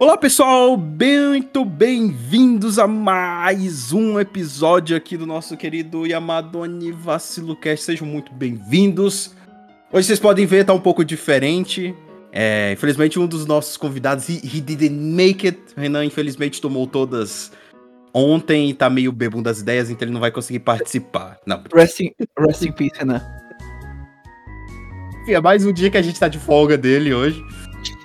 Olá pessoal, muito bem-vindos a mais um episódio aqui do nosso querido e amado Anivacilo Cast. Sejam muito bem-vindos. Hoje vocês podem ver, tá um pouco diferente. É, infelizmente um dos nossos convidados, he, he didn't make it. Renan infelizmente tomou todas ontem e tá meio bebum das ideias, então ele não vai conseguir participar. Não, Rest in, rest in peace, Renan. enfim, é mais um dia que a gente tá de folga dele hoje.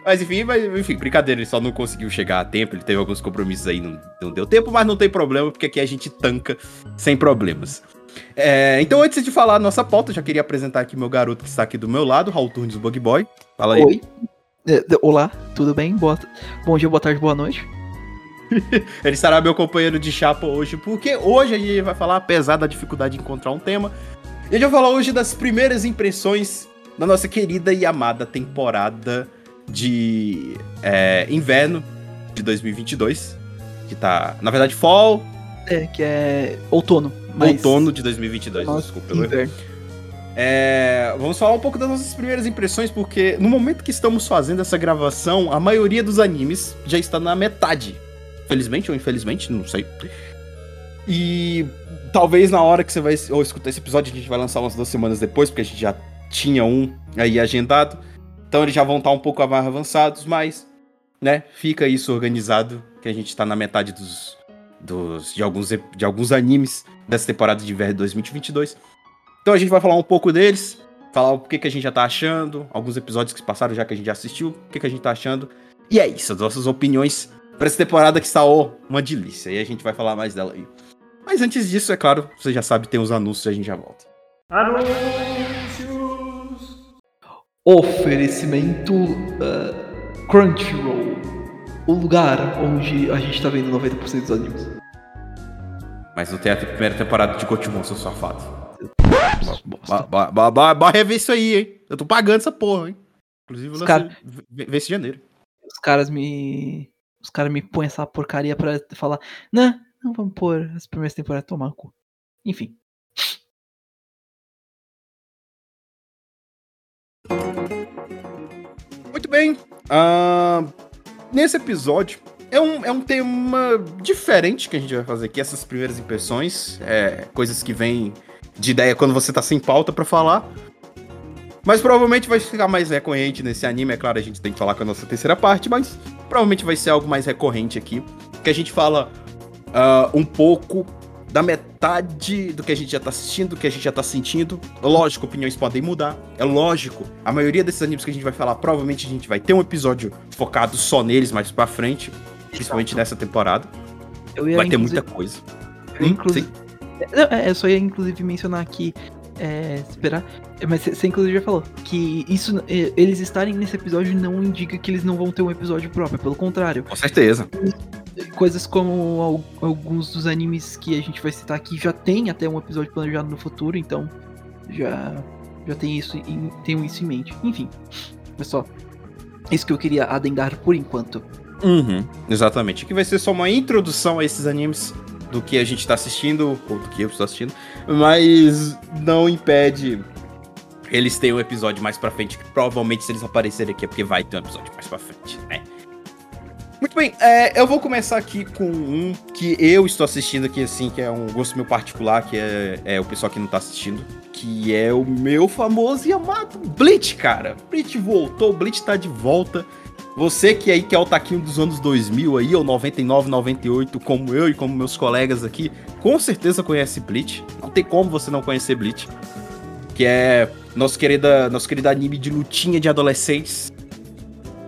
Mas enfim, mas, enfim, brincadeira, ele só não conseguiu chegar a tempo, ele teve alguns compromissos aí, não, não deu tempo, mas não tem problema, porque aqui a gente tanca sem problemas. É, então, antes de falar a nossa pauta, já queria apresentar aqui meu garoto que está aqui do meu lado, Raul Turnes, Bug Boy. Fala aí. Oi. É, Olá, tudo bem? Boa, bom dia, boa tarde, boa noite. Ele estará meu companheiro de chapa hoje, porque hoje a gente vai falar, apesar da dificuldade de encontrar um tema, a gente vai falar hoje das primeiras impressões da nossa querida e amada temporada de é, inverno de 2022. Que tá, na verdade, fall, É, que é outono. Mas outono de 2022, Nossa, desculpa. inverno. É, vamos falar um pouco das nossas primeiras impressões, porque no momento que estamos fazendo essa gravação, a maioria dos animes já está na metade. Felizmente ou infelizmente, não sei. E talvez na hora que você vai ou escutar esse episódio, a gente vai lançar umas duas semanas depois, porque a gente já tinha um aí agendado. Então eles já vão estar um pouco mais avançados, mas, né, fica isso organizado, que a gente tá na metade dos, dos de, alguns, de alguns animes dessa temporada de de 2022. Então a gente vai falar um pouco deles, falar o que, que a gente já tá achando, alguns episódios que passaram já que a gente já assistiu, o que, que a gente tá achando. E é isso, as nossas opiniões pra essa temporada que está ó, uma delícia. E a gente vai falar mais dela aí. Mas antes disso, é claro, você já sabe, tem os anúncios e a gente já volta. Oferecimento ah, Crunchyroll. O lugar onde a gente tá vendo 90% dos animes. Mas não tem a primeira temporada de Gotemon, seu safado. Bora rever isso aí, hein? Eu tô pagando essa porra, hein? Inclusive, eu cara- vê esse janeiro. Os caras me. Os caras me põem essa porcaria pra falar. Não, não vamos pôr as primeiras temporadas tomar no cu. Enfim. Muito bem. ah, nesse episódio, é um, é um tema diferente que a gente vai fazer aqui, essas primeiras impressões, é, coisas que vêm de ideia quando você tá sem pauta pra falar. Mas provavelmente vai ficar mais recorrente nesse anime, é claro, a gente tem que falar com a nossa terceira parte, mas provavelmente vai ser algo mais recorrente aqui, que a gente fala ah, um pouco da metade do que a gente já tá assistindo, do que a gente já tá sentindo. Lógico, opiniões podem mudar. É lógico. A maioria desses animes que a gente vai falar, provavelmente a gente vai ter um episódio focado só neles mais pra frente. Principalmente nessa temporada. Eu ia Vai ter muita coisa. eu, Hum, inclusive, Não, é, eu só ia inclusive mencionar aqui. É, esperar. Mas você inclusive já falou que isso, é, eles estarem nesse episódio não indica que eles não vão ter um episódio próprio. Pelo contrário, Com certeza. Coisas como al- alguns dos animes que a gente vai citar aqui já tem até um episódio planejado no futuro, então já já tem isso em, tem isso em mente. Enfim, pessoal, isso que eu queria adendar por enquanto. Uhum, exatamente. Aqui vai ser só uma introdução a esses animes do que a gente tá assistindo, ou do que eu estou assistindo, mas não impede eles terem um episódio mais pra frente, que provavelmente se eles aparecerem aqui é porque vai ter um episódio mais pra frente, né? Muito bem, é, eu vou começar aqui com um que eu estou assistindo aqui, assim, que é um gosto meu particular, que é, é o pessoal que não tá assistindo, que é o meu famoso e amado Bleach, cara. Bleach voltou, Bleach tá de volta. Você que aí que é o taquinho dos anos 2000 aí, ou 99, 98, como eu e como meus colegas aqui, com certeza conhece Bleach. Não tem como você não conhecer Bleach. Que é nosso querida, nosso querido anime de lutinha de adolescentes.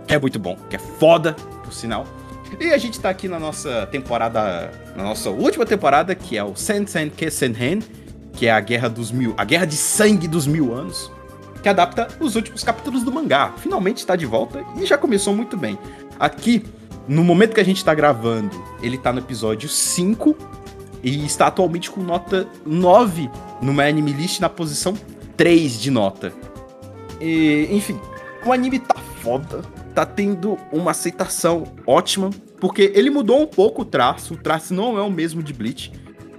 É muito bom, que é foda, por sinal. E a gente tá aqui na nossa temporada, na nossa última temporada, que é o Sensen Kessenhen, que é a Guerra dos Mil, a Guerra de Sangue dos Mil Anos, que adapta os últimos capítulos do mangá. Finalmente está de volta e já começou muito bem. Aqui, no momento que a gente tá gravando, ele tá no episódio 5 e está atualmente com nota 9 no My Anime List na posição 3 de nota. E, enfim, o anime tá foda, tá tendo uma aceitação ótima, porque ele mudou um pouco o traço, o traço não é o mesmo de Bleach.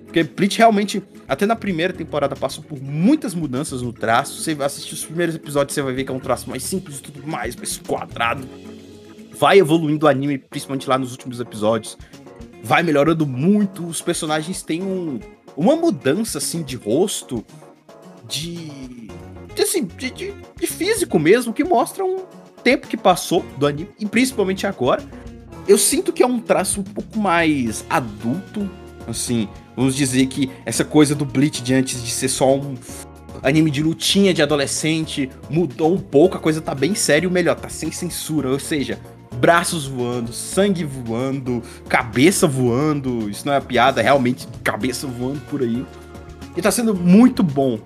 Porque Bleach realmente, até na primeira temporada, passou por muitas mudanças no traço. Você assistir os primeiros episódios, você vai ver que é um traço mais simples, tudo mais, mais quadrado. Vai evoluindo o anime, principalmente lá nos últimos episódios. Vai melhorando muito, os personagens têm um, uma mudança, assim, de rosto, de... de assim, de, de, de físico mesmo, que mostra um tempo que passou do anime, e principalmente agora. Eu sinto que é um traço um pouco mais adulto, assim, Vamos dizer que essa coisa do Bleach de antes de ser só um anime de lutinha de adolescente mudou um pouco, a coisa tá bem séria, o melhor, tá sem censura, ou seja, braços voando, sangue voando, cabeça voando, isso não é piada, é realmente cabeça voando por aí. E tá sendo muito bom.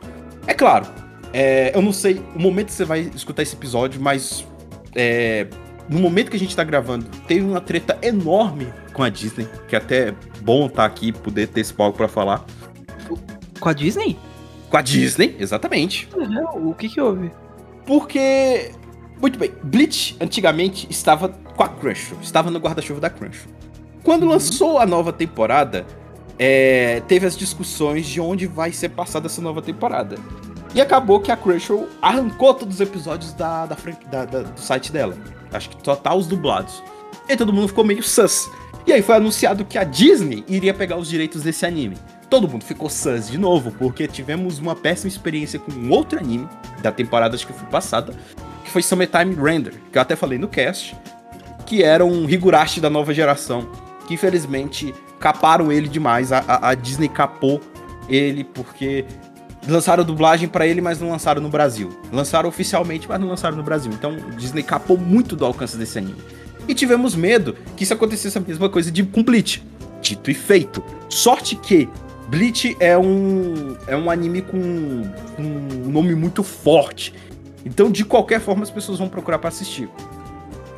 É claro, é, eu não sei o momento que você vai escutar esse episódio, mas é, no momento que a gente tá gravando, teve uma treta enorme com a Disney, que é até bom estar tá aqui poder ter esse palco para falar. Com a Disney? Com a Disney, exatamente. o que que houve? Porque muito bem, Bleach antigamente estava com a Crunchyroll, estava no guarda-chuva da Crunchyroll. Quando uhum. lançou a nova temporada, é, teve as discussões de onde vai ser passada essa nova temporada. E acabou que a Crunchyroll arrancou todos os episódios da, da, da, da do site dela. Acho que só tá os dublados. E todo mundo ficou meio sus. E aí foi anunciado que a Disney iria pegar os direitos desse anime. Todo mundo ficou sus de novo, porque tivemos uma péssima experiência com um outro anime da temporada acho que foi passada, que foi Summertime Render, que eu até falei no cast, que era um Higurashi da nova geração, que infelizmente caparam ele demais, a, a, a Disney capou ele porque lançaram dublagem para ele, mas não lançaram no Brasil. Lançaram oficialmente, mas não lançaram no Brasil. Então Disney capou muito do alcance desse anime e tivemos medo que isso acontecesse a mesma coisa de com Bleach. Dito e feito. Sorte que Bleach é um, é um anime com um nome muito forte. Então, de qualquer forma, as pessoas vão procurar para assistir.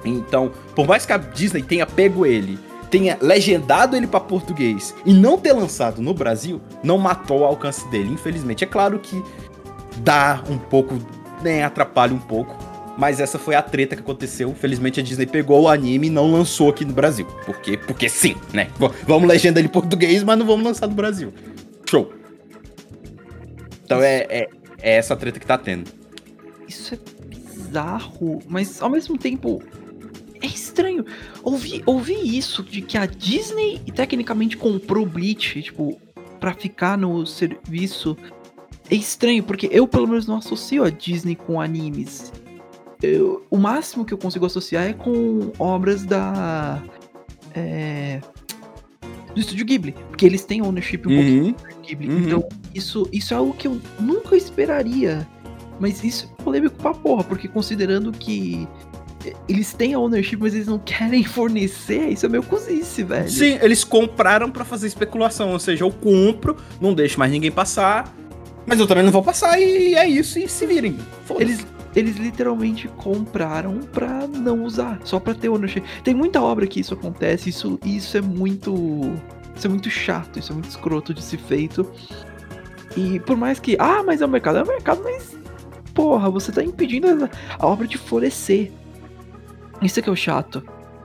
Então, por mais que a Disney tenha pego ele, tenha legendado ele para português e não ter lançado no Brasil, não matou o alcance dele, infelizmente. É claro que dá um pouco, né, atrapalha um pouco, mas essa foi a treta que aconteceu. Felizmente a Disney pegou o anime e não lançou aqui no Brasil. Porque, porque sim, né? vamos legenda ele em português, mas não vamos lançar no Brasil. Show. Então é, é, é essa treta que tá tendo. Isso é bizarro, mas ao mesmo tempo é estranho. Ouvi, ouvi isso de que a Disney tecnicamente comprou Bleach, tipo, pra ficar no serviço. É estranho, porque eu pelo menos não associo a Disney com animes eu, o máximo que eu consigo associar é com obras da. É, do estúdio Ghibli. Porque eles têm ownership um uhum. pouquinho do Ghibli. Uhum. Então, isso, isso é algo que eu nunca esperaria. Mas isso é polêmico pra porra, porque considerando que eles têm a ownership, mas eles não querem fornecer, isso é meio cozice, velho. Sim, eles compraram para fazer especulação, ou seja, eu compro, não deixo mais ninguém passar, mas eu também não vou passar e é isso, e se virem. Eles, eles literalmente compraram pra não usar, só pra ter ownership. Tem muita obra que isso acontece, isso, isso é muito. Isso é muito chato, isso é muito escroto de ser feito. E por mais que. Ah, mas é o mercado, é o mercado, mas. Porra, você tá impedindo a, a obra de florescer. Isso é que é o chato.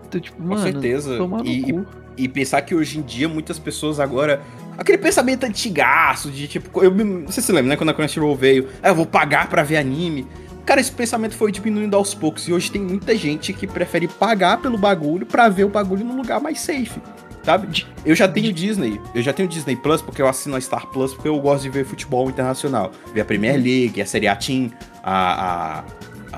Então, tipo, mano, Com certeza. E, e, e, pensar que hoje em dia muitas pessoas agora. Aquele pensamento antigaço de tipo. Eu, você se lembra, né? Quando a Crunchyroll veio. Ah, eu vou pagar pra ver anime. Cara, esse pensamento foi diminuindo aos poucos e hoje tem muita gente que prefere pagar pelo bagulho para ver o bagulho num lugar mais safe. Sabe? Eu já tenho Disney, eu já tenho Disney Plus porque eu assino a Star Plus porque eu gosto de ver futebol internacional. Ver a Premier League, a Serie A Team, a, a,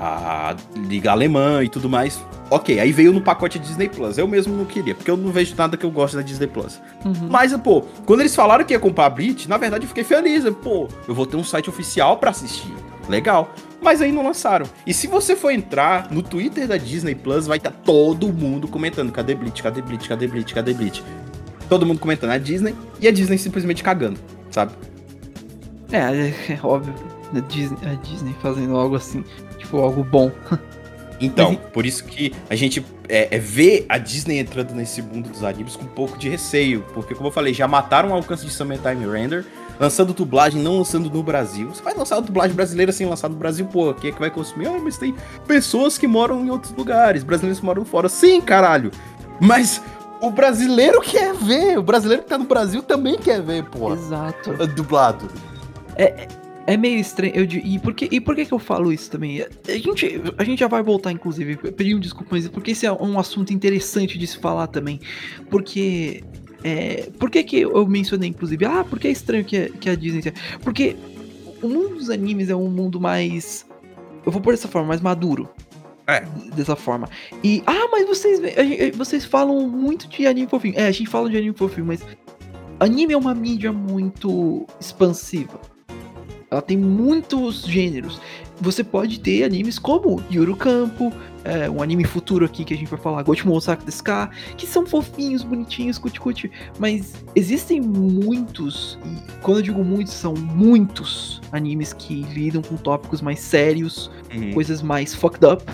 a Liga Alemã e tudo mais. Ok, aí veio no pacote Disney Plus. Eu mesmo não queria, porque eu não vejo nada que eu gosto da Disney Plus. Uhum. Mas, pô, quando eles falaram que ia comprar a Beat, na verdade eu fiquei feliz. Pô, eu vou ter um site oficial para assistir. Legal mas aí não lançaram. E se você for entrar no Twitter da Disney Plus, vai estar tá todo mundo comentando: cadê Bleach, cadê Bleach, cadê Bleach, cadê Bleach? Todo mundo comentando a Disney e a Disney simplesmente cagando, sabe? É, é, é óbvio. A Disney, a Disney fazendo algo assim, tipo, algo bom. Então, Mas por isso que a gente é, é, vê a Disney entrando nesse mundo dos animes com um pouco de receio. Porque, como eu falei, já mataram o alcance de Summertime Render, lançando dublagem, não lançando no Brasil. Você vai lançar a dublagem brasileira sem lançar no Brasil, pô, quem é que vai consumir? Ah, mas tem pessoas que moram em outros lugares, brasileiros que moram fora. Sim, caralho! Mas o brasileiro quer ver, o brasileiro que tá no Brasil também quer ver, pô. Exato. Dublado. É meio estranho. Eu, e, por que, e por que que eu falo isso também? A gente, a gente já vai voltar, inclusive, pedir um desculpa, mas porque esse é um assunto interessante de se falar também. Porque. É, por que, que eu mencionei, inclusive? Ah, porque é estranho que, a- que a Disney. Porque o mundo dos animes é um mundo mais. Eu vou pôr dessa forma, mais maduro. É. Dessa forma. E. Ah, mas vocês, vocês falam muito de anime fofinho. É, a gente fala de anime fofinho, mas. Anime é uma mídia muito expansiva. Ela tem muitos gêneros. Você pode ter animes como Yuru Campo, é, um anime futuro aqui que a gente vai falar, Gotemon Osaka desu ka, que são fofinhos, bonitinhos, cuti-cuti. Mas existem muitos, e quando eu digo muitos, são muitos animes que lidam com tópicos mais sérios, Uhum. coisas mais fucked up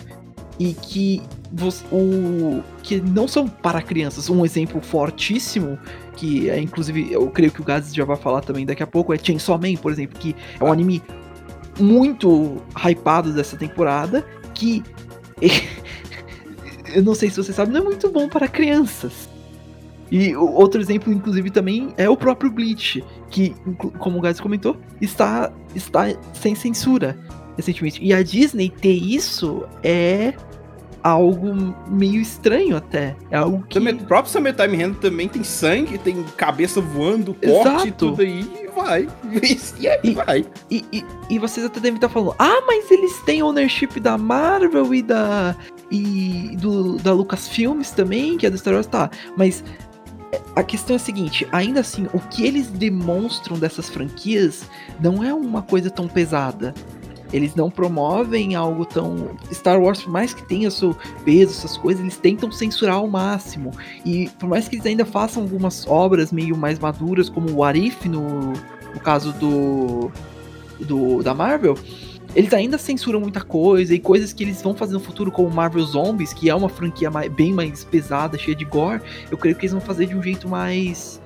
e que você, o que não são para crianças. Um exemplo fortíssimo que é inclusive eu creio que o Gaz já vai falar também daqui a pouco é Chainsaw Man, por exemplo, que é um anime muito hypado dessa temporada que eu não sei se você sabe, não é muito bom para crianças. E outro exemplo, inclusive, também é o próprio Bleach, que, como o Gaz comentou, está, está sem censura recentemente. E a Disney ter isso é algo meio estranho até. É algo que. Também- O próprio Summertime Render também tem sangue, tem cabeça voando, corte e tudo aí, e vai. E aí vai. E, e, e vocês até devem estar falando, ah, mas eles têm ownership da Marvel e da. e do, da Lucasfilmes também, que é do Star Wars, tá. Mas a questão é a seguinte, ainda assim, o que eles demonstram dessas franquias não é uma coisa tão pesada. Eles não promovem algo tão. Star Wars, por mais que tenha seu peso, essas coisas, eles tentam censurar ao máximo. E por mais que eles ainda façam algumas obras meio mais maduras, como o Arif no, no caso do, do da Marvel, eles ainda censuram muita coisa e coisas que eles vão fazer no futuro, como Marvel Zombies, que é uma franquia mai- bem mais pesada, cheia de gore. Eu creio que eles vão fazer de um jeito mais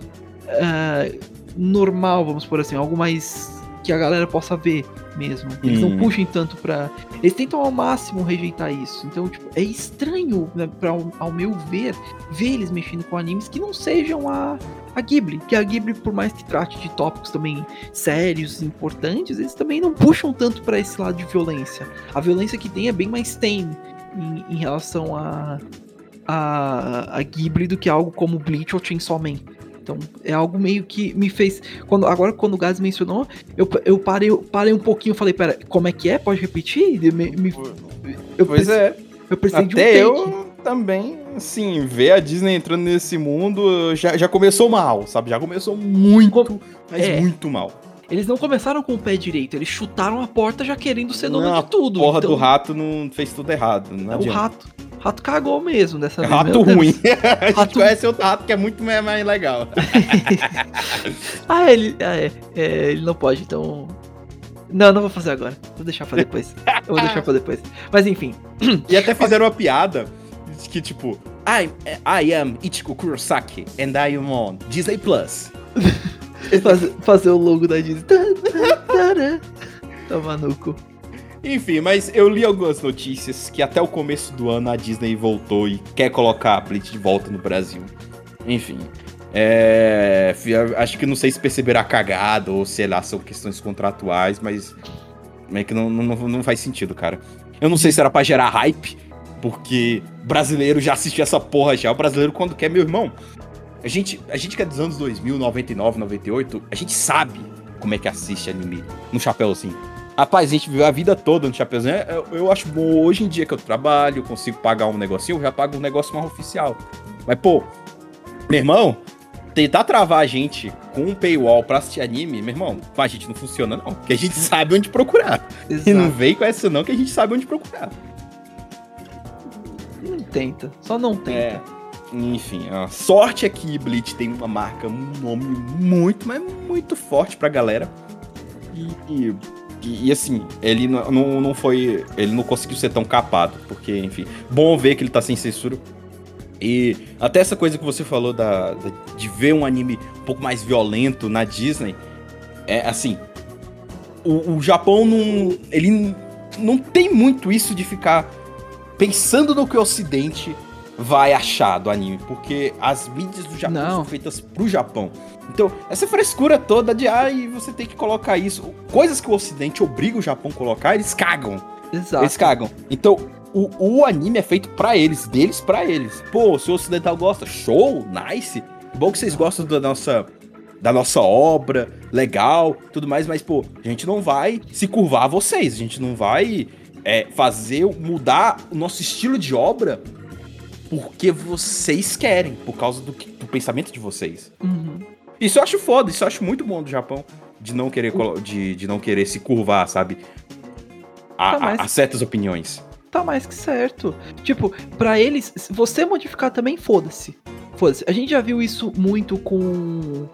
ah, normal, vamos por assim, algo mais que a galera possa ver mesmo. Eles não Hum. puxem tanto pra. Eles tentam ao máximo rejeitar isso. Então, tipo, é estranho, né, pra, ao meu ver, ver eles mexendo com animes que não sejam a, a Ghibli. Que a Ghibli, por mais que trate de tópicos também sérios, importantes, eles também não puxam tanto pra esse lado de violência. A violência que tem é bem mais tame em, em relação a, a, a Ghibli do que algo como Bleach ou Chainsaw Man. Então, é algo meio que me fez. Quando, agora, quando o Gaz mencionou, eu, eu parei, eu parei um pouquinho e falei: Pera, como é que é? Pode repetir? Me- me- eu, Pois preci- é. eu precisei de um Até take. eu também, assim, ver a Disney entrando nesse mundo já, já começou mal, sabe? Já começou muito, mas É. muito mal. Eles não começaram com o pé direito, eles chutaram a porta já querendo ser dono Não, de tudo. Porra então, do rato não fez tudo errado. Não o rato. Rato cagou mesmo dessa É vez. rato ruim. a gente Rato- conhece outro rato que é muito mais, mais legal. Ah, ele. ah, é, é, ele não pode, então. Não, não vou fazer agora. Vou deixar pra depois. Eu vou deixar pra depois. Mas enfim. E até fizeram uma piada que, tipo, I, I am Ichiko Kurosaki and I am on Disney Plus. Fazer, fazer o logo da Disney. Tá maluco. Enfim, mas eu li algumas notícias que até o começo do ano a Disney voltou e quer colocar a Blitz de volta no Brasil. Enfim. É, acho que não sei se perceberá cagada ou sei lá, são questões contratuais, mas meio que não, não, não faz sentido, cara. Eu não sei se era pra gerar hype, porque brasileiro já assistiu essa porra já. O brasileiro, quando quer, meu irmão. A gente, a gente que é dos anos 2000, 99, 98, a gente sabe como é que assiste anime no chapéuzinho. Rapaz, a gente viveu a vida toda no chapéuzinho. É, Eu, eu acho bom hoje em dia que eu trabalho, eu consigo pagar um negocinho, eu já pago um negócio mais oficial. Mas, pô, meu irmão, tentar travar a gente com um paywall pra assistir anime, meu irmão, a gente não funciona não. Porque a gente sabe onde procurar. E não Exato. vem com essa não, que a gente sabe onde procurar. Não tenta. Só não tenta. É. Enfim, a sorte é que Bleach tem uma marca, um nome muito, mas muito forte pra galera. E, e E, assim, ele não, não, não foi. Ele não conseguiu ser tão capado. Porque, enfim, bom ver que ele tá sem censura. E até essa coisa que você falou da, da, de ver um anime um pouco mais violento na Disney. É assim. O, o Japão não. Ele não tem muito isso de ficar pensando no que o Ocidente vai achar do anime, porque as mídias do Japão Não. são feitas pro Japão. Então, essa frescura toda de ai, você tem que colocar isso, coisas que o Ocidente obriga o Japão a colocar, eles cagam. Exato. Eles cagam. Então, o, o anime é feito pra eles, deles pra eles. Pô, se o ocidental gosta, show, nice. Bom que vocês gostam da nossa da nossa obra, legal, tudo mais, mas pô, a gente não vai se curvar a vocês, a gente não vai é, fazer mudar o nosso estilo de obra porque vocês querem, por causa do, do pensamento de vocês. Uhum. Isso eu acho foda, isso eu acho muito bom do Japão. De não querer, de, de não querer se curvar, sabe? A, Tá, a- a certas opiniões. Tá mais que certo. Tipo, pra eles, você modificar também, foda-se. Foda-se. A gente já viu isso muito com.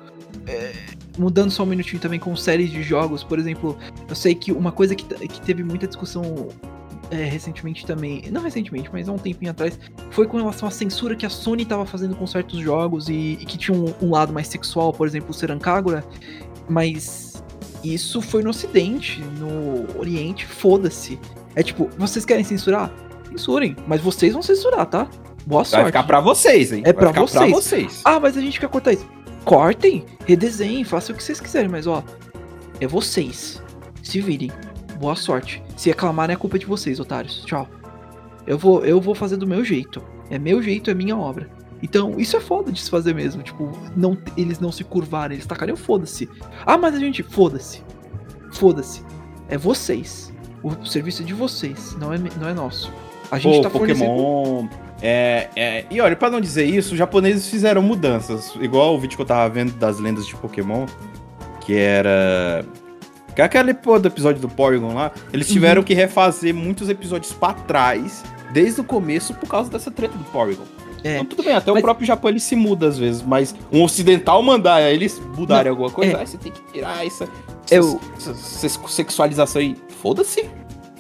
é, mudando só um minutinho também com séries de jogos, por exemplo, eu sei que uma coisa que, que teve muita discussão é, recentemente também, não recentemente, mas há um tempinho atrás, foi com relação à censura que a Sony tava fazendo com certos jogos e, e que tinha um, um lado mais sexual, por exemplo, o Serancagura, mas isso foi no Ocidente, no Oriente, foda-se. É tipo, vocês querem censurar? Censurem, mas vocês vão censurar, tá? Boa Vai sorte. ficar pra vocês, hein? É Vai pra vocês. pra vocês. Ah, mas a gente quer cortar isso. Cortem, redesenhem, façam o que vocês quiserem, mas ó, é vocês. Se virem. Boa sorte. Se reclamarem, é culpa de vocês, otários. Tchau. Eu vou, eu vou fazer do meu jeito. É meu jeito, é minha obra. Então, isso é foda de se fazer mesmo. Tipo, não, eles não se curvarem, eles tacarem o foda-se. Ah, mas a gente, foda-se. Foda-se. É vocês. O serviço é de vocês, não é, não é nosso. A gente Pô, tá fornecendo. Pokémon. É, é, e olha, pra não dizer isso, os japoneses fizeram mudanças. Igual o vídeo que eu tava vendo das lendas de Pokémon, que era. Que é aquele pô, do episódio do Porygon lá. Eles tiveram Uhum. que refazer muitos episódios pra trás, desde o começo, por causa dessa treta do Porygon. É. Então tudo bem, até Mas- o próprio Japão ele se muda às vezes, mas um ocidental mandar eles mudarem alguma coisa, é. você tem que tirar essa, Eu- essa, essa sexualização aí. Foda-se.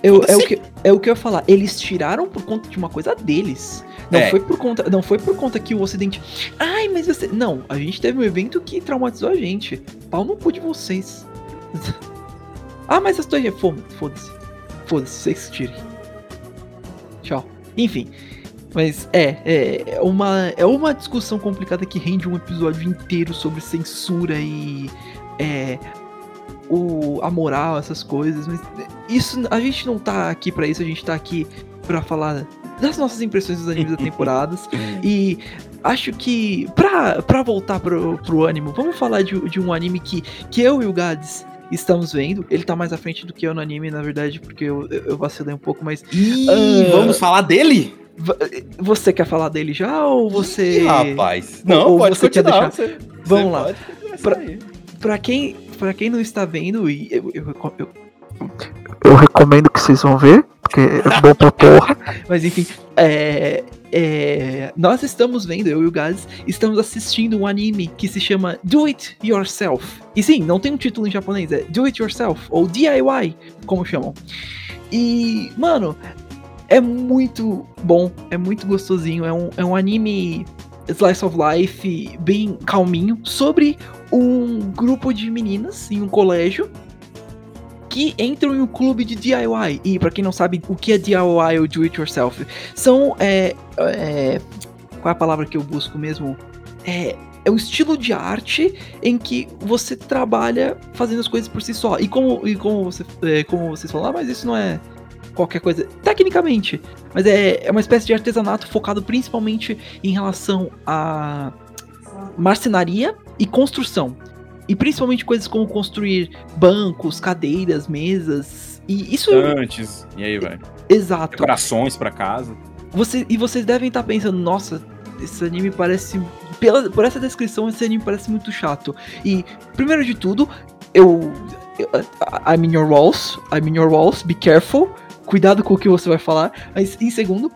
Eu, é, o que, é o que eu ia falar. Eles tiraram por conta de uma coisa deles. Não É. foi por conta. Não foi por conta que o Ocidente. Ai, mas você. Não, a gente teve um evento que traumatizou a gente. Pau no cu de vocês. ah, mas as tuas. Foda- Foda-se. Foda-se, vocês tirem. Tchau. Enfim. Mas é, é é uma, é uma discussão complicada que rende um episódio inteiro sobre censura e. É, o, a moral, essas coisas, mas isso a gente não tá aqui pra isso, a gente tá aqui pra falar das nossas impressões dos animes da temporadas. e acho que pra, pra voltar pro, pro ânimo, vamos falar de, de um anime que, que eu e o Gads estamos vendo. Ele tá mais à frente do que eu no anime, na verdade, porque eu, eu vacilei um pouco, mas Ih, Ah. vamos falar dele? você quer falar dele já ou você. Ih, rapaz. Não, Ou pode você quer continuar. deixar- Você, Vamos você lá. isso Pra- quem, pra quem não está vendo, e eu, eu, eu- Eu recomendo que vocês vão ver, porque é bom pra porra. Mas enfim, é, é, nós estamos vendo, eu e o Gaz, estamos assistindo um anime que se chama Do It Yourself. E sim, não tem um título em japonês, é Do It Yourself, ou DIY, como chamam. E, mano, é muito bom, é muito gostosinho, é um, é um anime slice of life bem calminho sobre um grupo de meninas em um colégio que entram em um clube de DIY. E pra quem não sabe o que é DIY ou do it yourself, são é, é, qual é a palavra que eu busco mesmo? É é um estilo de arte em que você trabalha fazendo as coisas por si só. E como, e como, você, é, como vocês falaram, ah, mas isso não é qualquer coisa. Tecnicamente. Mas é, é uma espécie de artesanato focado principalmente em relação a marcenaria e construção. E principalmente coisas como construir bancos, cadeiras, mesas. E isso Antes. E aí, vai. exato. Decorações pra casa. Você, e vocês devem estar pensando, nossa, esse anime parece. Pela, por essa descrição, esse anime parece muito chato. E, primeiro de tudo, eu. eu I'm in your walls. I'm in your walls. Be careful. Cuidado com o que você vai falar. Mas, em segundo,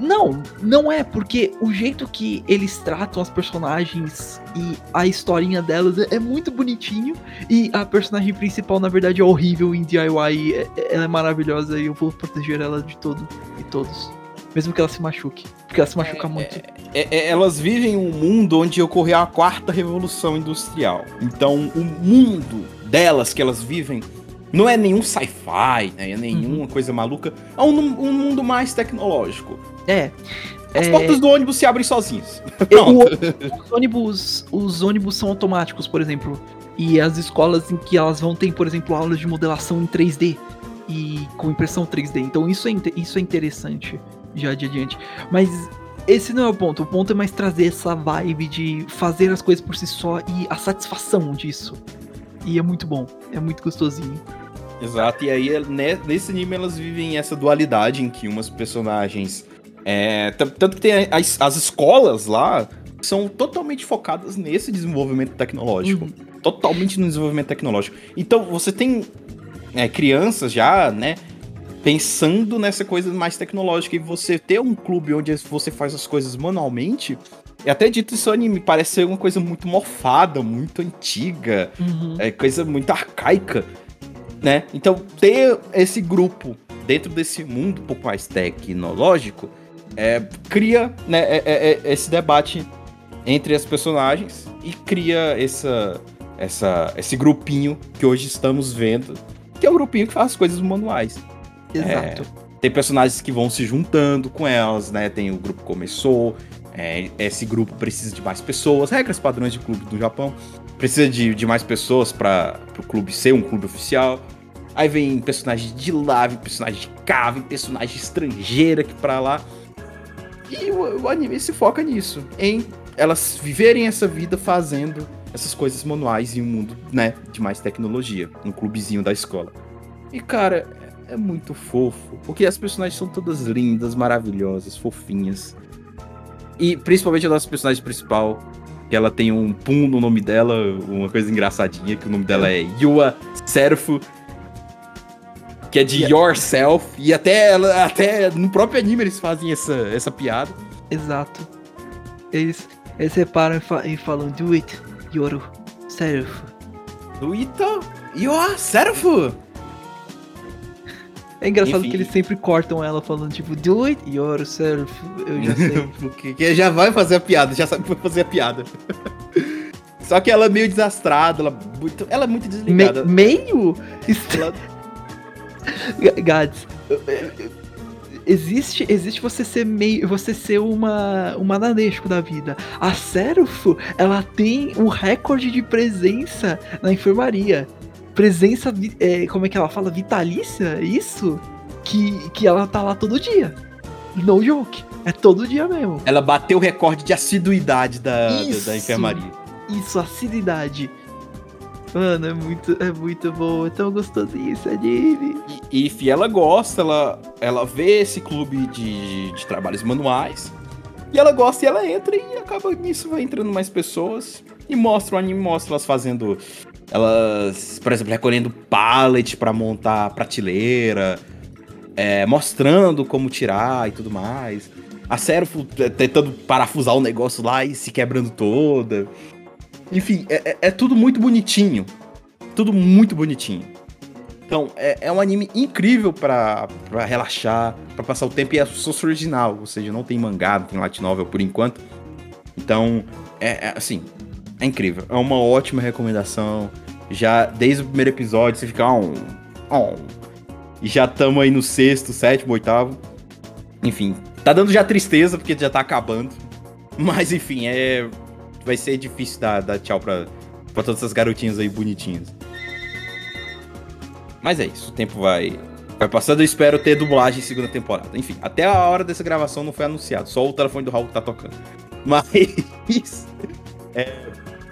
Não, não é, porque o jeito que eles tratam as personagens e a historinha delas é, é muito bonitinho. E a personagem principal, na verdade, é horrível em DIY. é- ela é maravilhosa e eu vou proteger ela de todo e todos. Mesmo que ela se machuque. Porque ela se machuca muito. É- é- elas vivem um mundo onde ocorreu a quarta revolução industrial. Então, o mundo delas que elas vivem não é nenhum sci-fi, né? É nenhuma coisa maluca. É um, um mundo mais tecnológico. É. As é, portas do ônibus se abrem sozinhas. eu- Pronto. os ônibus, os ônibus são automáticos, por exemplo. E as escolas em que elas vão ter, por exemplo, aulas de modelação em 3D e com impressão 3D. Então isso é, isso é interessante já de adiante. Mas esse não é o ponto. O ponto é mais trazer essa vibe de fazer as coisas por si só e a satisfação disso. E é muito bom, é muito gostosinho. Exato, e aí né, nesse anime elas vivem essa dualidade em que umas personagens. É, tanto que tem as, as escolas lá são totalmente focadas nesse desenvolvimento tecnológico. Totalmente no desenvolvimento tecnológico. Então você tem é, crianças já, né? Pensando nessa coisa mais tecnológica e você ter um clube onde você faz as coisas manualmente. É até dito isso anime, parece ser uma coisa muito mofada, muito antiga Uhum. é coisa muito arcaica, né? Então, ter esse grupo dentro desse mundo um pouco mais tecnológico é, cria né, é- é- é esse debate entre as personagens e cria essa, essa, esse grupinho que hoje estamos vendo, que é o grupinho que faz as coisas manuais. Exato. Tem personagens que vão se juntando com elas, né? Tem o grupo começou, é, esse grupo precisa de mais pessoas, regras padrões de clube do Japão. Precisa de, de mais pessoas para o clube ser um clube oficial. Aí vem personagem de lá, vem personagem de cá, vem personagem estrangeira aqui pra lá. E o, o anime se foca nisso, em elas viverem essa vida fazendo essas coisas manuais em um mundo, né, de mais tecnologia, um clubezinho da escola. E cara, é é muito fofo, porque as personagens são todas lindas, maravilhosas, fofinhas. E principalmente a nossa personagem principal, que ela tem um pum no nome dela, uma coisa engraçadinha, que o nome dela é Yua Serfu, que é de Yourself, e até, ela, até no próprio anime eles fazem essa, essa piada. Exato. Eles, eles reparam e, fa- e falam, do it, Yoru. Sério. Duita Yua Serfu! É engraçado Enfim. que eles sempre cortam ela falando, tipo, do it, sério. Eu já sei. Porque que já vai fazer a piada, já sabe fazer a piada. Só que ela é meio desastrada, ela, muito, ela é muito Me- desligada. meio? Est- Ela- Gads, existe, existe você ser meio, você ser uma, uma Nadeshiko da vida. A Serufo, ela tem um recorde de presença na enfermaria. Presença, é, como é que ela fala? Vitalícia? Isso? Que, que ela tá lá todo dia. No joke. É todo dia mesmo. Ela bateu o recorde de assiduidade da, da, Isso. da enfermaria. Isso, assiduidade. Mano, é muito, é muito bom. É tão gostosinho esse anime. E, e ela gosta, ela, ela vê esse clube de, de trabalhos manuais. E ela gosta e ela entra e acaba nisso, vai entrando mais pessoas. E mostra o anime, mostra elas fazendo. Elas, por exemplo, recolhendo pallet pra montar prateleira. é, mostrando como tirar e tudo mais. A t- tentando parafusar o negócio lá e se quebrando toda. Enfim, é- é- é tudo muito bonitinho. Tudo muito bonitinho. Então, é, é um anime incrível pra relaxar, pra passar o tempo e é source original, ou seja, não tem mangá, não tem light novel por enquanto. Então, é, é, assim, é incrível. É uma ótima recomendação. Já desde o primeiro episódio você fica on, on. E já estamos aí no sexto, sétimo, oitavo. Enfim, tá dando já tristeza porque já tá acabando. Mas enfim, é vai ser difícil dar, dar tchau pra, pra todas essas garotinhas aí bonitinhas. Mas é isso, o tempo vai, vai passando. Eu espero ter dublagem em segunda temporada. Enfim, até a hora dessa gravação não foi anunciado, só o telefone do Raul tá tocando. Mas. é,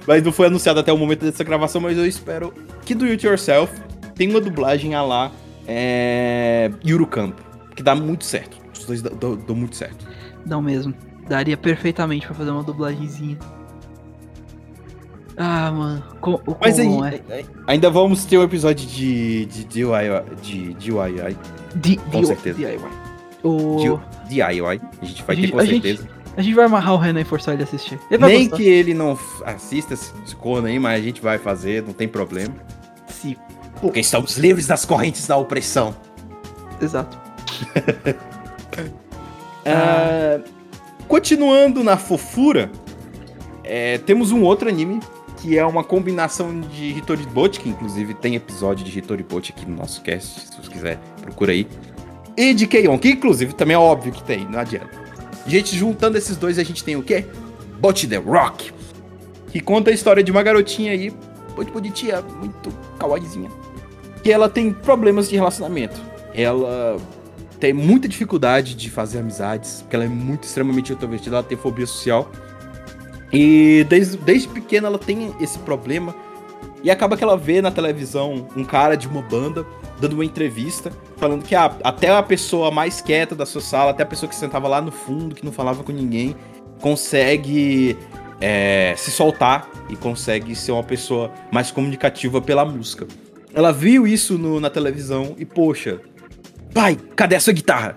mas não foi anunciado até o momento dessa gravação, mas eu espero que do It Yourself tenha uma dublagem a lá é, Yuru Campo, que dá muito certo. Os dois dão, dão- dão muito certo. Não mesmo. Daria perfeitamente pra fazer uma dublagenzinha. Ah, mano. Co o Mas aí, como é? ainda vamos ter um episódio de, de DIY. De DIY. Di- com di- certeza. DIY. O... De DIY. A gente vai A ter gente- com gente- certeza. A gente vai amarrar o Renan e forçar ele a assistir. Ele Nem gostar. que ele não assista esse esse corno aí, mas a gente vai fazer, não tem problema. Sim, Porque estamos livres das correntes da opressão. exato. Ah, continuando na fofura, é, temos um outro anime que é uma combinação de Hitori Bochi, que inclusive tem episódio de Hitori Bochi aqui no nosso cast, se você quiser, procura aí. E de Keion, que inclusive também é óbvio que tem, não adianta. Gente, juntando esses dois, a gente tem o quê? Bochi The Rock, que conta a história de uma garotinha aí, muito bonitinha, muito kawaiizinha, que ela tem problemas de relacionamento. Ela tem muita dificuldade de fazer amizades, porque ela é muito extremamente introvertida, ela tem fobia social. E desde, desde pequena ela tem esse problema. E acaba que ela vê na televisão um cara de uma banda dando uma entrevista, falando que a- até a pessoa mais quieta da sua sala, até a pessoa que sentava lá no fundo, que não falava com ninguém, consegue é, se soltar e consegue ser uma pessoa mais comunicativa pela música. Ela viu isso no- na televisão e, poxa, pai, cadê a sua guitarra?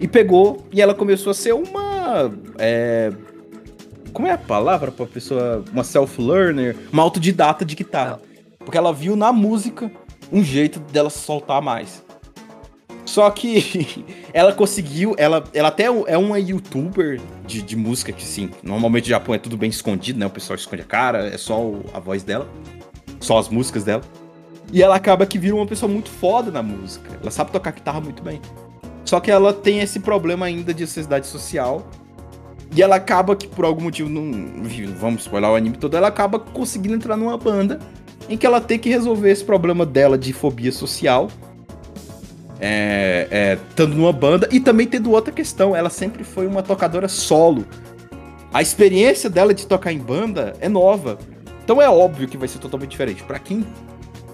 E pegou e ela começou a ser uma. é, como é a palavra pra pessoa? Uma self-learner, uma autodidata de guitarra. Porque ela viu na música um jeito dela se soltar mais. Só que ela conseguiu, ela, ela até é uma youtuber de, de música, que sim, normalmente no Japão é tudo bem escondido, né? O pessoal esconde a cara, é só a voz dela, só as músicas dela. E ela acaba que vira uma pessoa muito foda na música. Ela sabe tocar guitarra muito bem. Só que ela tem esse problema ainda de ansiedade social. E ela acaba que, por algum motivo, não, vamos spoiler o anime todo, ela acaba conseguindo entrar numa banda em que ela tem que resolver esse problema dela de fobia social. É, é, estando numa banda e também tendo outra questão, ela sempre foi uma tocadora solo. A experiência dela de tocar em banda é nova. Então é óbvio que vai ser totalmente diferente. Pra quem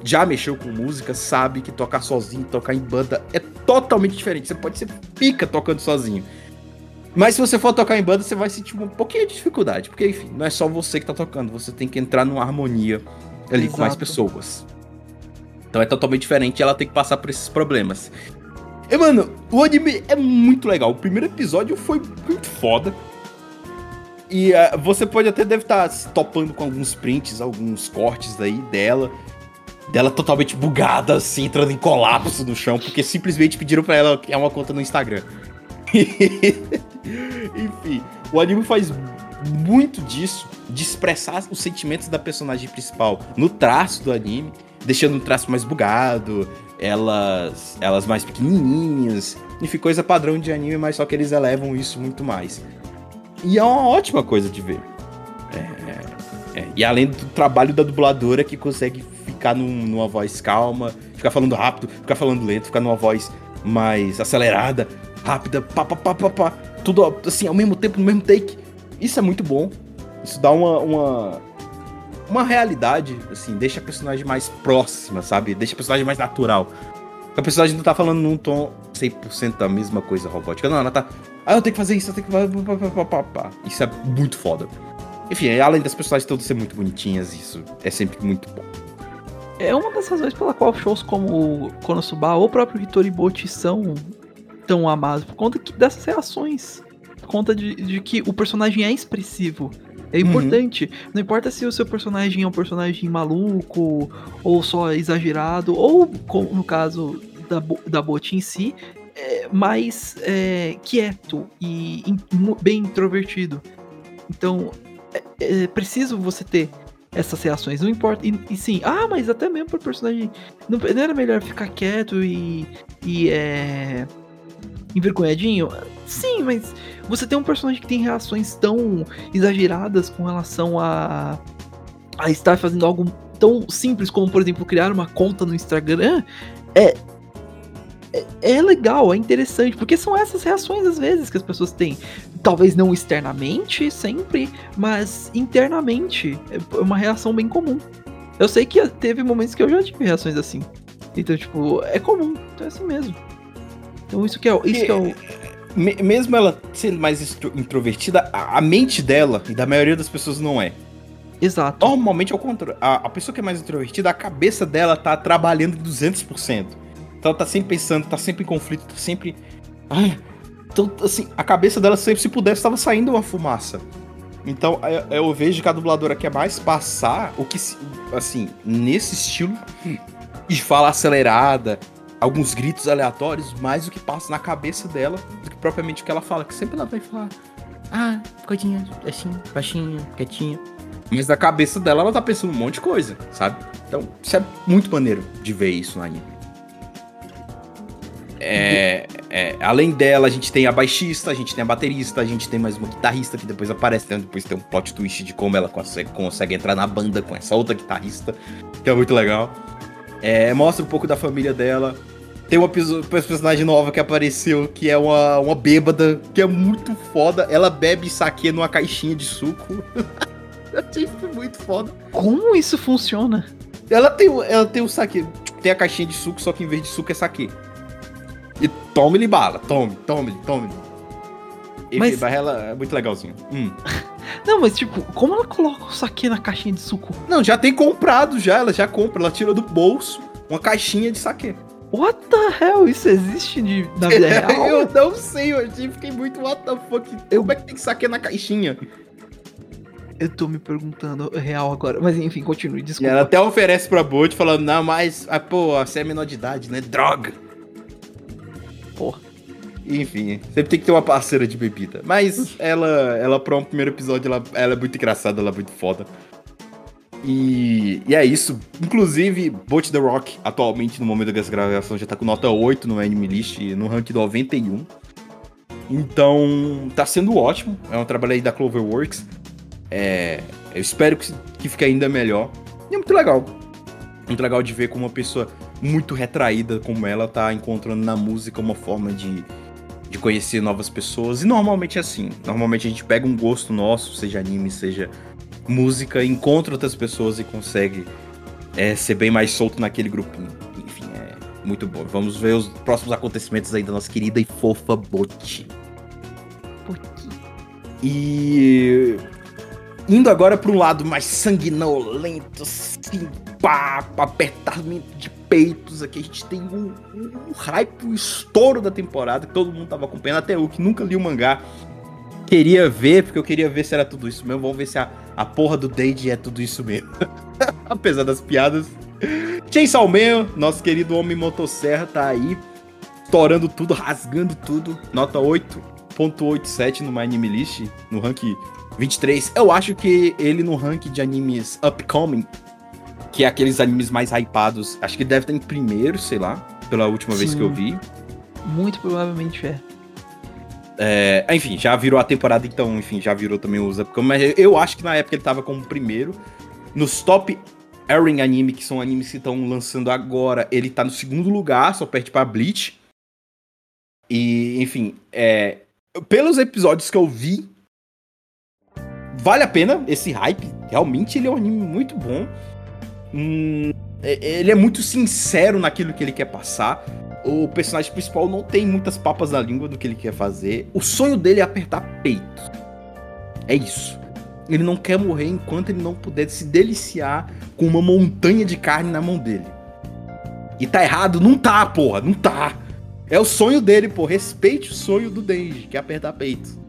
já mexeu com música, sabe que tocar sozinho, tocar em banda é totalmente diferente. Você pode ser pica tocando sozinho. Mas se você for tocar em banda, você vai sentir um pouquinho de dificuldade. Porque, enfim, não é só você que tá tocando, você tem que entrar numa harmonia ali com mais Exato. pessoas. Então é totalmente diferente ela tem que passar por esses problemas. E, mano, o anime é muito legal. O primeiro episódio foi muito foda. E ah, você pode até deve estar se topando com alguns prints, alguns cortes aí dela. Dela totalmente bugada, assim, entrando em colapso no chão, porque simplesmente pediram pra ela criar uma conta no Instagram. Enfim, o anime faz muito disso, de expressar os sentimentos da personagem principal no traço do anime, deixando o traço mais bugado, elas, elas mais pequenininhas, enfim, coisa padrão de anime, mas só que eles elevam isso muito mais. E é uma ótima coisa de ver. É, é, e além do trabalho da dubladora que consegue ficar num- numa voz calma, ficar falando rápido, ficar falando lento, ficar numa voz mais acelerada, rápida, pá, pá, pá, pá, pá, tudo assim ao mesmo tempo, no mesmo take. Isso é muito bom. Isso dá uma, uma, uma realidade, assim, deixa a personagem mais próxima, sabe? Deixa a personagem mais natural. A personagem não tá falando num tom 100% da mesma coisa robótica. Não, ela tá. Ah, eu tenho que fazer isso, eu tenho que. Isso é muito foda. Enfim, além das personagens todas serem muito bonitinhas, isso é sempre muito bom. É uma das razões pela qual shows como Konosuba ou o próprio Hitoribochi são tão amados, por conta que- dessas reações. Por conta de, de que o personagem é expressivo. É Uhum. importante. Não importa se o seu personagem é um personagem maluco, ou só exagerado, ou, como no caso da, da Bot em si, é mais é, quieto e in- bem introvertido. Então, é, é preciso você ter essas reações, não importa. E, e sim, ah, mas até mesmo pro personagem. Não, não era melhor ficar quieto e. e é. Envergonhadinho? Sim, mas você tem um personagem que tem reações tão exageradas com relação a. a estar fazendo algo tão simples como, por exemplo, criar uma conta no Instagram. É. É, é legal, é interessante, porque são essas reações às vezes que as pessoas têm. Talvez não externamente, sempre, mas internamente. É uma reação bem comum. Eu sei que teve momentos que eu já tive reações assim. Então, tipo, é comum. Então é assim mesmo. Então isso que é, o- isso que é o. Me- mesmo ela sendo mais introvertida, a, mente dela, e da maioria das pessoas não é. Exato. Normalmente ao contrário. A, pessoa que é mais introvertida, a cabeça dela tá trabalhando em 200%. Então ela tá sempre pensando, tá sempre em conflito, tá sempre Ai, então, assim, a cabeça dela sempre, se pudesse, estava saindo uma fumaça. Então, eu, eu vejo que a dubladora quer mais passar o que, assim, nesse estilo de fala acelerada, alguns gritos aleatórios, mais o que passa na cabeça dela do que propriamente o que ela fala, que sempre ela vai falar, ah, coitinha, assim, baixinha, quietinha. Mas na cabeça dela, ela tá pensando um monte de coisa, sabe? Então, isso é muito maneiro de ver isso no anime. É, é, além dela, a gente tem a baixista, a gente tem a baterista, a gente tem mais uma guitarrista que depois aparece, né? depois tem um plot twist de como ela consegue, consegue entrar na banda com essa outra guitarrista, que é muito legal. É, mostra um pouco da família dela. Tem uma perso- personagem nova que apareceu, que é uma, uma bêbada, que é muito foda. Ela bebe saque numa caixinha de suco. Eu achei isso muito foda. Como isso funciona? Ela tem, o- ela tem o saque. Tem a caixinha de suco, só que em vez de suco é saque. E tome-lhe bala. Tome, tome, tome. Mas ela é muito legalzinho. Hum. Não, mas tipo, como ela coloca o saque na caixinha de suco? Não, já tem comprado já. Ela já compra. Ela tira do bolso uma caixinha de saque. What the hell? Isso existe de, na vida real? eu não sei, eu achei, fiquei muito what the fuck. Como é que tem saque na caixinha? Eu tô me perguntando real agora. Mas enfim, continue, E desculpa. ela até oferece pra Bolt falando, não, mas, ah, pô, você é menor de idade, né? Droga. Porra. Enfim, sempre tem que ter uma parceira de bebida. Mas ela, ela para um primeiro episódio, ela, ela é muito engraçada, ela é muito foda. E, e é isso. Inclusive, Bolt The Rock, atualmente, no momento dessa gravação, já tá com nota 8 no Anime List, no rank 91. Então, tá sendo ótimo. É um trabalho aí da Cloverworks. É, eu espero que, que fique ainda melhor. E é muito legal. Muito legal de ver como uma pessoa muito retraída como ela tá encontrando na música uma forma de, de conhecer novas pessoas. E normalmente é assim. Normalmente a gente pega um gosto nosso, seja anime, seja música, encontra outras pessoas e consegue é, ser bem mais solto naquele grupinho. Enfim, é muito bom. Vamos ver os próximos acontecimentos aí da nossa querida e fofa Boti. E indo agora para um lado mais sanguinolento, assim, pá, apertamento de peitos aqui, a gente tem um, um hype, um estouro da temporada que todo mundo tava acompanhando, até eu que nunca li o mangá. Queria ver, porque eu queria ver se era tudo isso mesmo. Vamos ver se a, a porra do Deide é tudo isso mesmo. Apesar das piadas. Chainsaw Man, nosso querido homem motosserra, tá aí. Estourando tudo, rasgando tudo. Nota 8.87 no My Anime List, no rank 23. Eu acho que ele no rank de animes upcoming, que é aqueles animes mais hypados, acho que deve estar em primeiro, sei lá, pela última vez Sim. que eu vi. Muito provavelmente é. É, enfim, já virou a temporada, então, enfim, já virou também os upcoming. Mas eu- eu acho que na época ele tava como primeiro. Nos top airing anime, que são animes que estão lançando agora, ele tá no segundo lugar, só perde pra Bleach. E, enfim, é, pelos episódios que eu vi, vale a pena esse hype. Realmente ele é um anime muito bom. Hum, é- ele é muito sincero naquilo que ele quer passar. O personagem principal não tem muitas papas na língua do que ele quer fazer. O sonho dele é apertar peito. É isso. Ele não quer morrer enquanto ele não puder se deliciar com uma montanha de carne na mão dele. E tá errado? Não tá, porra, não tá. É o sonho dele, pô. Respeite o sonho do Denji, que é apertar peito.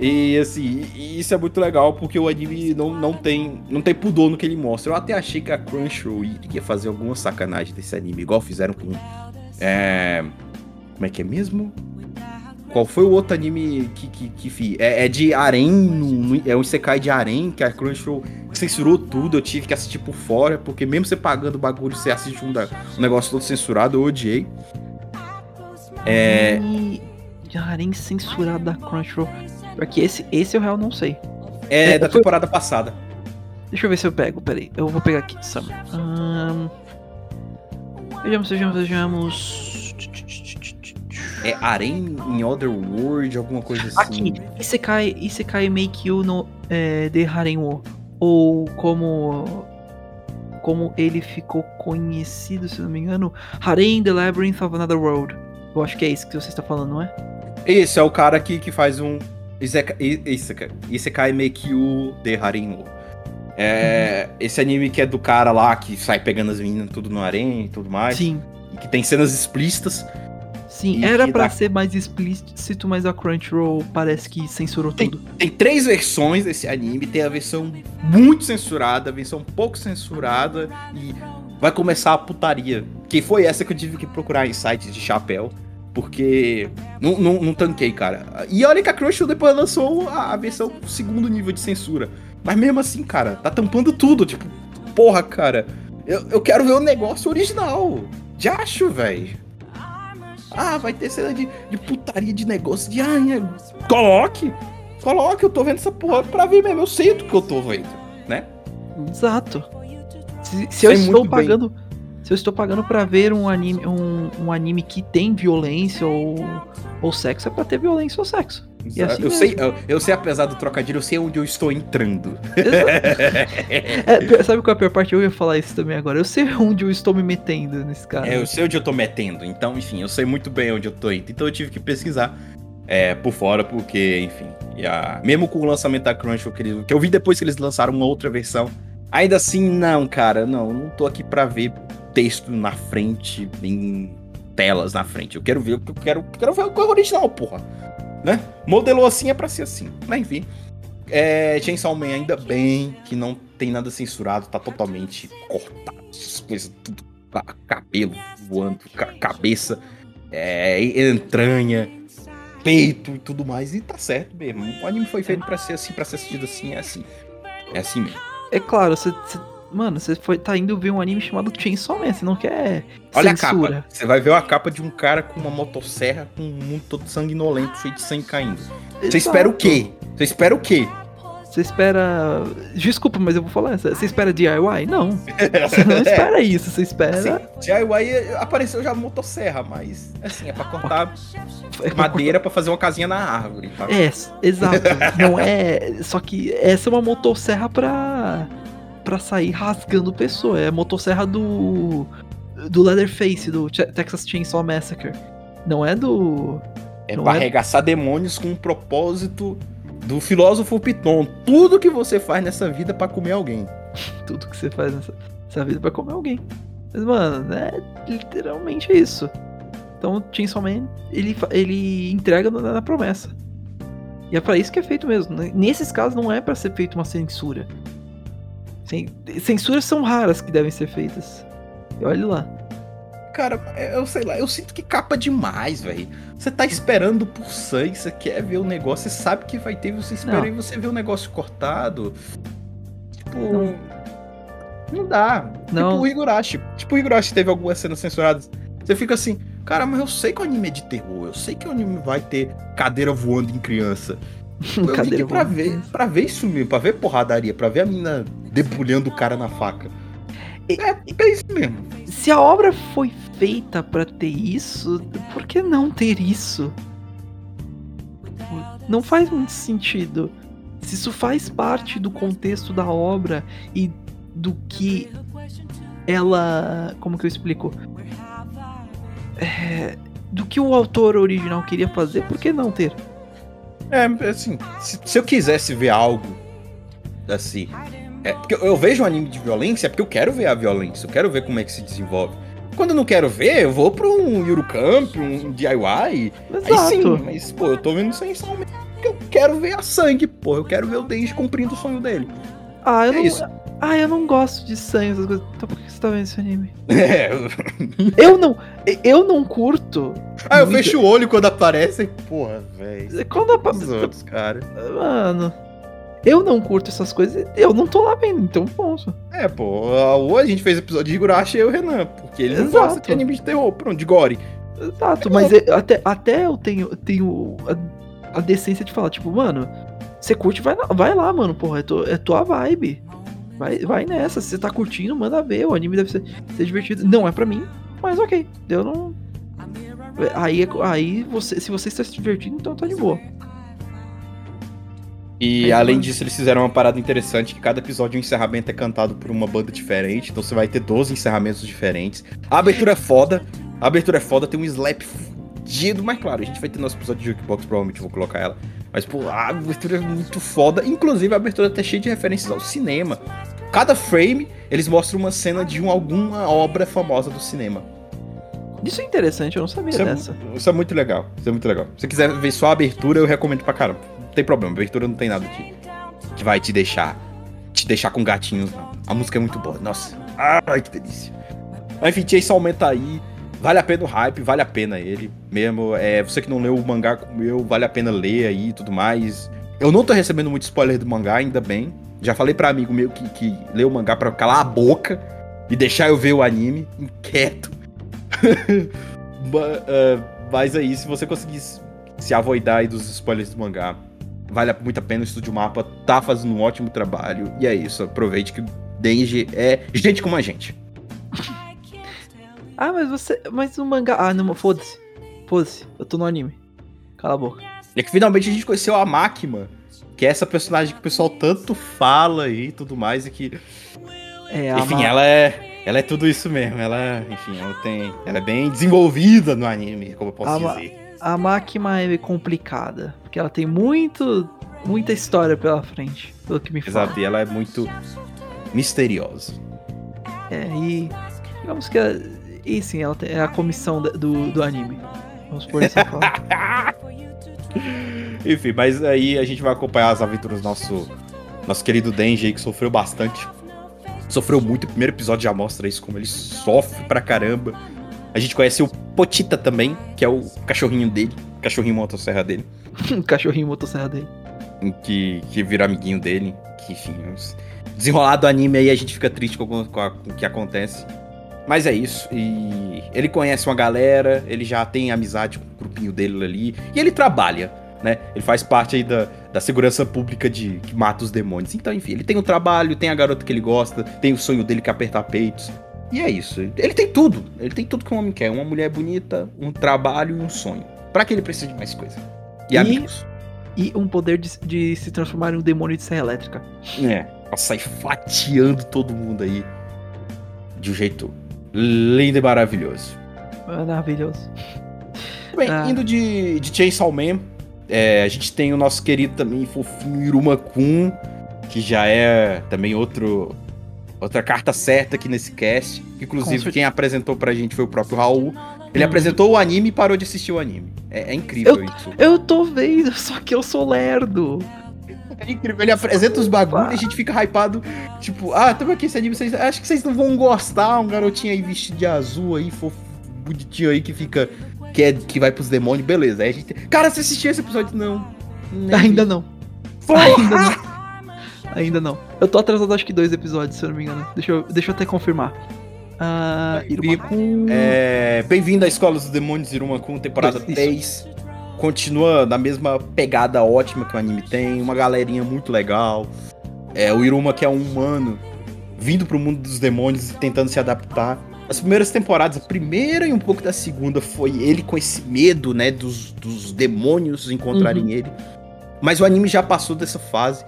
E assim, isso é muito legal porque o anime não, não, tem, não tem pudor no que ele mostra. Eu até achei que a Crunchyroll ia fazer alguma sacanagem desse anime, igual fizeram com. É, como é que é mesmo? Qual foi o outro anime que, que, que fi- é, é de Arém, no- no- é um Isekai de Arém, que a Crunchyroll censurou tudo, eu tive que assistir por fora, porque mesmo você pagando o bagulho, você assiste um, da- um negócio todo censurado, eu odiei. É, E. Harem censurado da Crunchyroll. Porque esse, esse eu real não sei. é É, da foi- temporada passada. Deixa eu ver se eu pego, peraí. Eu vou pegar aqui, Summer. Ahn, Vejamos, vejamos, vejamos. É Arém in Other World, alguma coisa assim. Aqui, Isekai, Isekai Make You no é, de Haren wo. Ou como. Como ele ficou conhecido, se não me engano, Haren The Labyrinth of Another World. Eu acho que é isso que você está falando, não é? Esse é o cara que, que faz um Isekai, Isekai Meikyu de Harinwo. É, Esse anime que é do cara lá que sai pegando as meninas tudo no harém e tudo mais. Sim. E que tem cenas explícitas. Sim, era pra dá- ser mais explícito, mas a Crunchyroll parece que censurou Tem, tudo. tem três versões desse anime. Tem a versão muito censurada, a versão pouco censurada e vai começar a putaria. Que foi essa que eu tive que procurar em sites de chapéu. Porque não, não, não tanquei, cara. E olha que a Crunchyroll depois lançou a, a versão com segundo nível de censura. Mas mesmo assim, cara, tá tampando tudo. Tipo, porra, cara. Eu, eu quero ver o negócio original. De acho, velho. Ah, vai ter cena de, de putaria de negócio de. Ai, coloque! Coloque, eu tô vendo essa porra pra ver mesmo. Eu sei do que eu tô vendo, né? Exato. Se, se eu Sei estou muito bem. Se eu estou pagando pra ver um anime, um, um anime que tem violência ou, ou sexo, é pra ter violência ou sexo. Assim eu, mesmo. sei, eu, eu sei, apesar do trocadilho, eu sei onde eu estou entrando. É, sabe qual é a pior parte? Eu ia falar isso também agora. Eu sei onde eu estou me metendo nesse cara. É, eu sei onde eu tô metendo. Então, enfim, eu sei muito bem onde eu tô indo. Então eu tive que pesquisar é, por fora, porque, enfim. a- mesmo com o lançamento da Crunchyroll, que, que eu vi depois que eles lançaram uma outra versão. Ainda assim, não, cara, não. Não tô aqui pra ver texto na frente, em telas na frente. Eu quero ver o que eu quero. Quero ver o é original, porra. Né? Modelou assim é pra ser assim. Mas enfim. É, Chainsaw Man, ainda bem que não tem nada censurado, tá totalmente cortado, essas coisas, tudo, ca- cabelo voando, ca- cabeça, é, entranha, peito e tudo mais, e tá certo mesmo. O anime foi feito pra ser assim, pra ser assistido assim, é assim. É assim mesmo. É claro, você. Mano, você foi, tá indo ver um anime chamado Chainsaw Man, você não quer Olha a censura. capa. Você vai ver uma capa de um cara com uma motosserra com um mundo todo sanguinolento, cheio de sangue caindo. Você espera o quê? Você espera o quê? Você espera. Desculpa, mas eu vou falar. Você espera DIY? Não. Você não espera isso, você espera. Assim, DIY apareceu já motosserra, mas assim, é pra cortar é madeira pra fazer uma casinha na árvore, tá? É, exato. Não é. Só que essa é uma motosserra pra. Pra sair rasgando pessoa. É a motosserra do. do Leatherface, do Texas Chainsaw Massacre. Não é do. É Não pra é? arregaçar demônios com o propósito do filósofo Piton. Tudo que você faz nessa vida é pra comer alguém. Tudo que você faz nessa, nessa vida pra comer alguém. Mas, mano, é literalmente isso. Então, Chainsaw Man, ele, ele entrega na, na promessa. E é pra isso que é feito mesmo. Nesses casos, não é pra ser feita uma censura. Cen- Censuras são raras que devem ser feitas. E olha lá. Cara, eu sei lá, eu sinto que capa demais, velho. Você tá esperando por sangue, você quer ver o negócio, você sabe que vai ter, você espera Não. e você vê o negócio cortado. Tipo. Não. Não, dá. Não. Tipo o Higurashi. Tipo o Higurashi teve algumas cenas censuradas. Você fica assim, cara, mas eu sei que o anime é de terror, eu sei que o anime vai ter cadeira voando em criança. Eu aqui pra ver, pra ver isso mesmo, pra ver porradaria, pra ver a mina debulhando o cara na faca. É, é isso mesmo. Se a obra foi feita pra ter isso, por que não ter isso? Não faz muito sentido. Se isso faz parte do contexto da obra e do que ela. Como que eu explico? É, do que o autor original queria fazer, por que não ter? É, assim, se, se eu quisesse ver algo assim. É, porque eu, eu vejo um anime de violência é porque eu quero ver a violência, eu quero ver como é que se desenvolve. Quando eu não quero ver, eu vou pra um Eurocamp, um DIY. Aí sim, Exato. mas, pô, eu tô vendo sem somente porque eu quero ver a sangue, pô. Eu quero ver o Denji cumprindo o sonho dele. Ah, eu É não. isso. Ah, eu não gosto de sangue, essas coisas. Então por que você tá vendo esse anime? É, Eu não. Eu não curto. aí eu muito- fecho o olho quando aparece porra, velho. Quando apa- Os outros, cara. Mano, eu não curto essas coisas, eu não tô lá vendo, então ponto. É, pô, ou a gente fez episódio de Higurashi e eu e o Renan, porque ele não Exato. gosta de anime de terror, pronto, de gore. Exato, mas eu- até, até eu tenho, tenho a, a decência de falar, tipo, mano, você curte, vai, vai lá, mano, porra, é, tu- é tua vibe. Vai, vai nessa, se você tá curtindo, manda ver, o anime deve ser, ser divertido. Não é pra mim, mas ok, eu não. Aí, é- aí você, se você está se divertindo, então tá de boa. E É, além disso, eles fizeram uma parada interessante, que cada episódio o encerramento é cantado por uma banda diferente, então você vai ter 12 encerramentos diferentes. A abertura é foda, a abertura é foda, tem um slap fudido, mas claro, a gente vai ter nosso episódio de Jukebox, provavelmente vou colocar ela. Mas, pô, a abertura é muito foda, inclusive a abertura tá cheia de referências ao cinema. Cada frame, eles mostram uma cena de um, alguma obra famosa do cinema. Isso é interessante, eu não sabia Isso é, dessa. isso é muito legal. Isso é muito legal. Se você quiser ver só a abertura, eu recomendo pra caramba. Não tem problema, a abertura não tem nada que, que vai te deixar. Te deixar com gatinhos, não. A música é muito boa. Nossa. Ai, que delícia. Enfim, Chase aumenta aí. Vale a pena o hype, vale a pena ele mesmo. É, você que não leu o mangá como eu, vale a pena ler aí e tudo mais. Eu não tô recebendo muito spoiler do mangá, ainda bem. Já falei pra amigo meu que, que leu o mangá pra calar a boca e deixar eu ver o anime inquieto. Ah, Mas aí, se você conseguir se- avoidar aí dos spoilers do mangá, vale muito a pena. O Estúdio Mapa tá fazendo um ótimo trabalho. E é isso, aproveite que Denji é gente como a gente. Ah, mas você. Mas o mangá. Ah, não, foda-se. Foda-se, eu tô no anime. Cala a boca. E é que finalmente a gente conheceu a Makima, que é essa personagem que o pessoal tanto fala e tudo mais, e que É, a Enfim, Ma- ela é. Ela é tudo isso mesmo. Ela, enfim, ela tem. Ela é bem desenvolvida no anime, como eu posso ma- dizer. a Máquina é complicada. Porque ela tem muito. Muita história pela frente. Pelo que me fala. Exato, e ela é muito misteriosa. É, e. Digamos que. ela- E sim, ela é a comissão do, do anime. Vamos por dessa forma. Enfim, mas aí a gente vai acompanhar as aventuras do nosso, nosso querido Denji aí, que sofreu bastante. Sofreu muito. O primeiro episódio já mostra isso, como ele sofre pra caramba. A gente conhece o Potita também, que é o cachorrinho dele, cachorrinho motosserra dele. cachorrinho motosserra dele. que, que vira amiguinho dele. Que, enfim, os- desenrolado do anime aí a gente fica triste com, o- com a- com o que acontece. Mas é isso. E ele conhece uma galera, ele já tem amizade com o grupinho dele ali. E ele trabalha, né? Ele faz parte aí da, da segurança pública de que mata os demônios. Então, enfim, ele tem um trabalho, tem a garota que ele gosta, tem o sonho dele que é apertar peitos. E é isso. Ele tem tudo. Ele tem tudo que um homem quer. Uma mulher bonita, um trabalho e um sonho. Pra que ele precisa de mais coisa? E, E- amigos. E um poder de, de se transformar em um demônio de serra elétrica. É, pra sair fatiando todo mundo aí de um jeito lindo e maravilhoso. Maravilhoso. Bem, Ah. indo de, de Chainsaw Man, é, a gente tem o nosso querido também fofinho Iruma Kun, que já é também outro outra carta certa aqui nesse cast. que, Inclusive, quem apresentou pra gente foi o próprio Raul. Ele apresentou o anime e parou de assistir o anime. É, é incrível isso. Eu tô vendo, só que eu sou lerdo. É incrível, ele apresenta os bagulhos e a gente fica hypado. Tipo, ah, tamo aqui esse anime, vocês, acho que vocês não vão gostar. Um garotinho aí vestido de azul aí, fofo, bonitinho aí que fica. Que, é, que vai pros demônios, beleza. Aí a gente. Cara, você assistiu esse episódio? Não. Nem Ainda vi. não. Porra! Ainda não. Ainda não. Eu tô atrasado acho que dois episódios, se eu não me engano. Deixa eu, deixa eu até confirmar. Ah, Irumakun. É, Bem-vindo à Escola dos Demônios Iruma com temporada Isso. 3. Continua na mesma pegada ótima que o anime tem, uma galerinha muito legal. É, o Iruma que é um humano vindo pro mundo dos demônios e tentando se adaptar. As primeiras temporadas, a primeira e um pouco da segunda, foi ele com esse medo, né, dos, dos demônios encontrarem Uhum. ele. Mas o anime já passou dessa fase.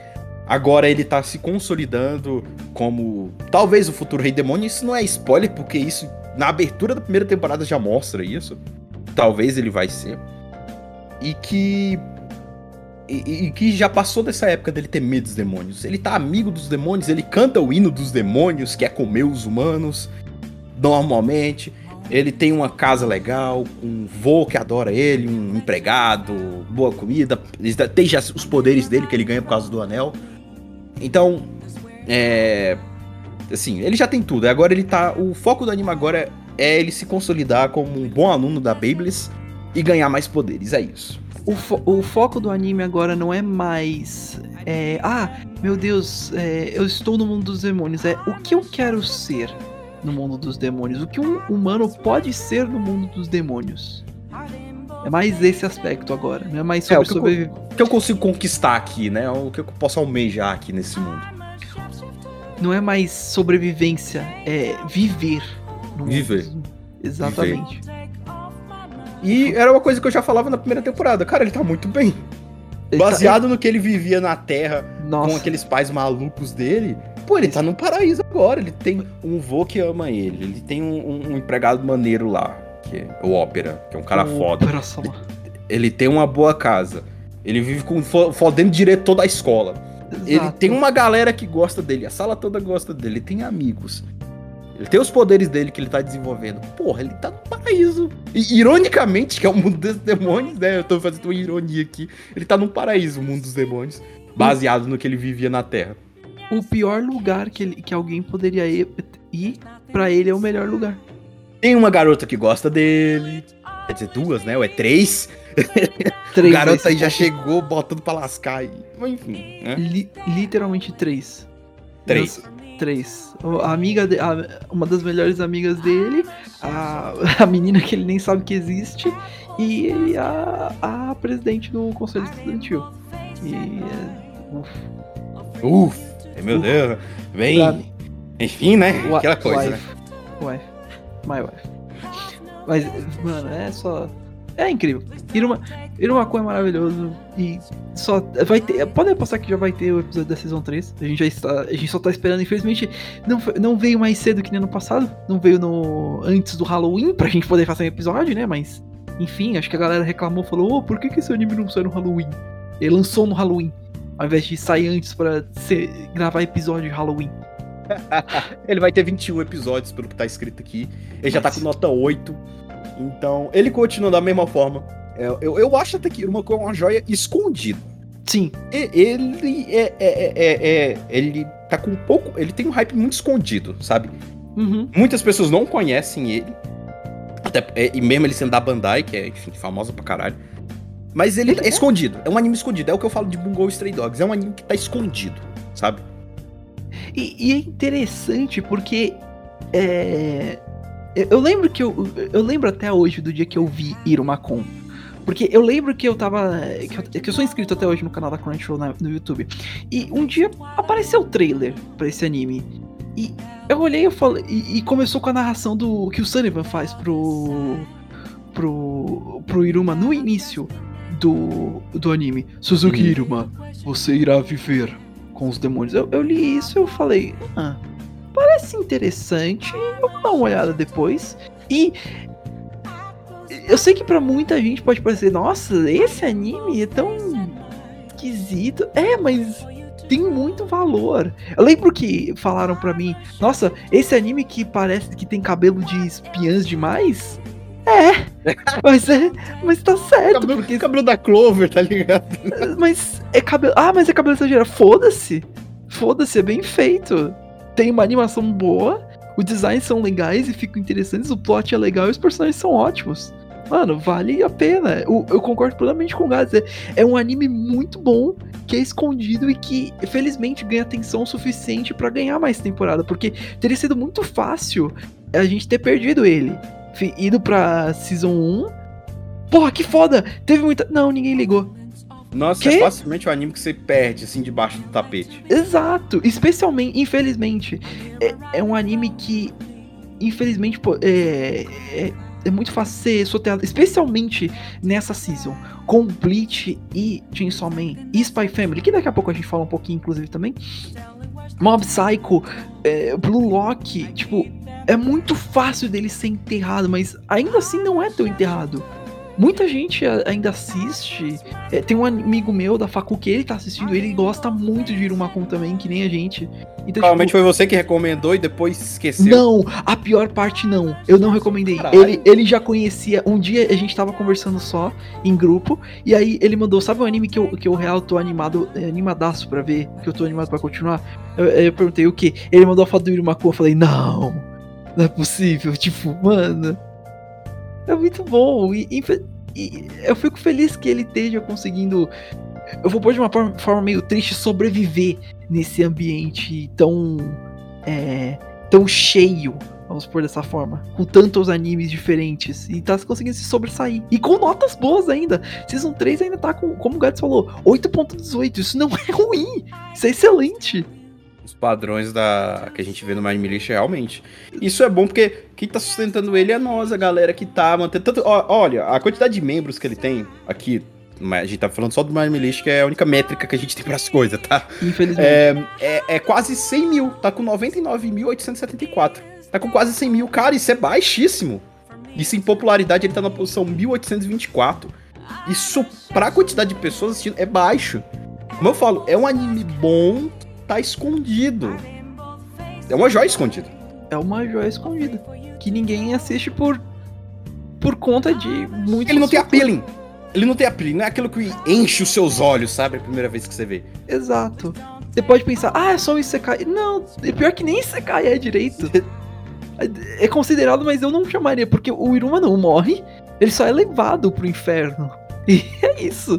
Agora ele tá se consolidando como talvez o futuro rei demônio. Isso não é spoiler, porque isso na abertura da primeira temporada já mostra isso. Talvez ele vai ser. E que. E, e que já passou dessa época dele ter medo dos demônios. Ele tá amigo dos demônios, ele canta o hino dos demônios, que é comer os humanos. Normalmente. Ele tem uma casa legal, um vô que adora ele, um empregado, boa comida. Tem já os poderes dele que ele ganha por causa do anel. Então, é. Assim, ele já tem tudo. Agora ele tá. O foco do anime agora é ele se consolidar como um bom aluno da Beyblade e ganhar mais poderes. É isso. O, fo- o foco do anime agora não é mais. é, ah, meu Deus, é, eu estou no mundo dos demônios. É o que eu quero ser no mundo dos demônios. O que um humano pode ser no mundo dos demônios. É mais esse aspecto agora. Não é mais É, sobre o que eu-. O que eu consigo conquistar aqui, né? O que eu posso almejar aqui nesse mundo. Não é mais sobrevivência, é viver. no mundo Viver. dos- Exatamente. E era uma coisa que eu já falava na primeira temporada. Cara, ele tá muito bem. Ele tá- Baseado no que ele vivia na Terra Nossa. com aqueles pais malucos dele. Pô, ele tá no paraíso agora. Ele tem um vô que ama ele. Ele tem um, um- empregado maneiro lá, que é o Ópera, que é um cara o foda. Opera-sama. Ele tem uma boa casa. Ele vive com fo- fodendo direito toda a escola. Ele Exato. tem uma galera que gosta dele. A sala toda gosta dele. Ele tem amigos. Ele tem os poderes dele que ele tá desenvolvendo. Porra, ele tá no paraíso. E, ironicamente, que é o mundo dos demônios, né? Eu tô fazendo uma ironia aqui. Ele tá num paraíso, o mundo dos demônios. Baseado no que ele vivia na Terra. O pior lugar que, ele, que alguém poderia ir, ir pra ele é o melhor lugar. Tem uma garota que gosta dele. Quer dizer, duas, né? Ou é três? Três o garoto aí já chegou botando pra lascar. E... Enfim, né? Li- literalmente três. Três. Três. A amiga de- a- uma das melhores amigas dele, a, a menina que ele nem sabe que existe, e a, a presidente do conselho estudantil. E é, uf, Uf, meu Deus. pra Bem, mim, enfim, né? Aquela coisa, né? wife. Wife. My wife. Mas, mano, é só. É incrível. Iruma, Irumaku é maravilhoso. E só. Vai ter. Pode apostar que já vai ter o episódio da Season 3. A gente já está. A gente só tá esperando. Infelizmente, não, não veio mais cedo que nem ano passado. Não veio no. antes do Halloween pra gente poder fazer um episódio, né? Mas. Enfim, acho que a galera reclamou, falou, ô, por que, que esse anime não sai no Halloween? Ele lançou no Halloween. Ao invés de sair antes pra ser, gravar episódio de Halloween. Ele vai ter 21 episódios, pelo que tá escrito aqui. Ele já tá com nota 8. Então, ele continua da mesma forma. É, Eu, eu acho até que uma é uma joia escondida. Sim, E- Ele é, é- é- é- é- Ele tá com um pouco. Ele tem um hype muito escondido, sabe? uhum. Muitas pessoas não conhecem ele. Até, é, e mesmo ele sendo da Bandai, que é, enfim, famosa pra caralho. Mas ele é é. escondido. É um anime escondido. É o que eu falo de Bungo Stray Dogs. É um anime que tá escondido, sabe? E, e é interessante porque é, eu- eu lembro que eu, eu lembro até hoje do dia que eu vi Irumakon. Porque eu lembro que eu tava. Que eu, que eu sou inscrito até hoje no canal da Crunchyroll na- no YouTube. E um dia apareceu o trailer pra esse anime. E eu olhei eu falei, e, e começou com a narração do que o Sullivan faz pro. pro. pro Iruma no início do, do anime. Suzuki Uhum. Iruma, você irá viver com os demônios. Eu, eu li isso e eu falei, ah, parece interessante, eu vou dar uma olhada depois. E eu sei que pra muita gente pode parecer, nossa, esse anime é tão esquisito. É, mas tem muito valor. Eu lembro que falaram pra mim, nossa, esse anime que parece que tem cabelo de espiãs demais. É, mas é, mas tá certo, Cabelo, porque cabelo da Clover, tá ligado? mas é cabelo. Ah, mas é cabelo exagerado. Foda-se. Foda-se, é bem feito. Tem uma animação boa, os designs são legais e ficam interessantes, o plot é legal e os personagens são ótimos. Mano, vale a pena. Eu, eu concordo plenamente com o Gats. É, é um anime muito bom, que é escondido e que, felizmente, ganha atenção suficiente pra ganhar mais temporada. Porque teria sido muito fácil a gente ter perdido ele. Ido pra Season 1. Porra, que foda! Teve muita. Não, ninguém ligou. Nossa, Quê? é facilmente um anime que você perde, assim, debaixo do tapete. Exato, especialmente, infelizmente, é, é um anime que, infelizmente, pô, é, é, é muito fácil ser sorteado, especialmente nessa season, com Bleach e Chainsaw Man e Spy Family, que daqui a pouco a gente fala um pouquinho, inclusive, também. Mob Psycho, é, Blue Lock, tipo, é muito fácil dele ser enterrado, mas ainda assim não é tão enterrado. Muita gente ainda assiste. É, tem um amigo meu da facu que ele tá assistindo, ele gosta muito de Irumakun também, que nem a gente. Então, Provavelmente tipo, foi você que recomendou e depois esqueceu. não, a pior parte não. Eu não recomendei. Caralho. Ele, ele já conhecia. Um dia a gente tava conversando só em grupo. E aí ele mandou, sabe um anime que eu, que eu real tô animado, é, animadaço pra ver? Que eu tô animado pra continuar? Eu, eu perguntei o que? Ele mandou a foto do Irumaku. Eu falei, não, não é possível. Tipo, mano. É muito bom. E, infe- e eu fico feliz que ele esteja conseguindo. Eu vou pôr de uma forma, forma meio triste sobreviver nesse ambiente tão. É, tão cheio. Vamos pôr dessa forma. Com tantos animes diferentes. E tá conseguindo se sobressair. E com notas boas ainda. Season 3 ainda tá com, como o Gats falou, 8.18. Isso não é ruim. Isso é excelente. Padrões da que a gente vê no My Anime List realmente. Isso é bom porque quem tá sustentando ele é nós, a galera que tá mantendo. Tanto, ó, olha, a quantidade de membros que ele tem aqui. A gente tá falando só do My Anime List, que é a única métrica que a gente tem pras coisas, tá? Infelizmente. É, é, é quase 100 mil, tá com 99.874. Tá com quase 100 mil. Cara, isso é baixíssimo. Isso em popularidade ele tá na posição 1824. Isso pra quantidade de pessoas assistindo é baixo. Como eu falo, é um anime bom, tá escondido. É uma joia escondida. é uma joia escondida. Que ninguém assiste por. Por conta de muito. Ele não tem appealing. Ele não tem appealing, não é aquilo que enche os seus olhos, sabe? A primeira vez que você vê. Exato. Você pode pensar, ah, é só um Isekai. Não, é pior que nem Isekai é direito. É considerado, mas eu não chamaria, porque o Iruma não morre, ele só é levado pro inferno. E é isso.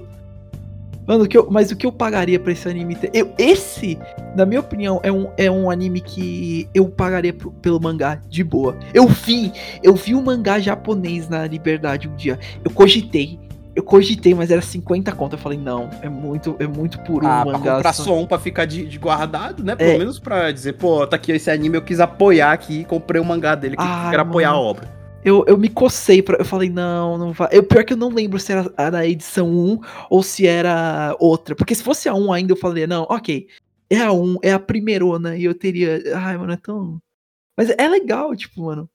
Mano, o que eu, mas o que eu pagaria pra esse anime ter. Eu, esse, na minha opinião, é um, é um anime que eu pagaria pro- pelo mangá de boa. Eu vi, eu vi um mangá japonês na Liberdade um dia. Eu cogitei. Eu cogitei, mas era 50 conto. Eu falei, não, é muito, é muito por um ah, pra mangá. comprar só. um pra ficar de, de guardado, né? Pelo É. menos pra dizer, pô, tá aqui esse anime, eu quis apoiar aqui e comprei o mangá dele, que Ai, quero apoiar a mano. obra. Eu, eu me cocei pra. Eu falei, não, não vai. Eu, pior que eu não lembro se era, a edição 1 ou se era outra. Porque se fosse a 1 ainda, eu falei, não, ok. É a 1, é a primeirona, e eu teria. Ai, mano, é tão. Mas é legal, tipo, mano.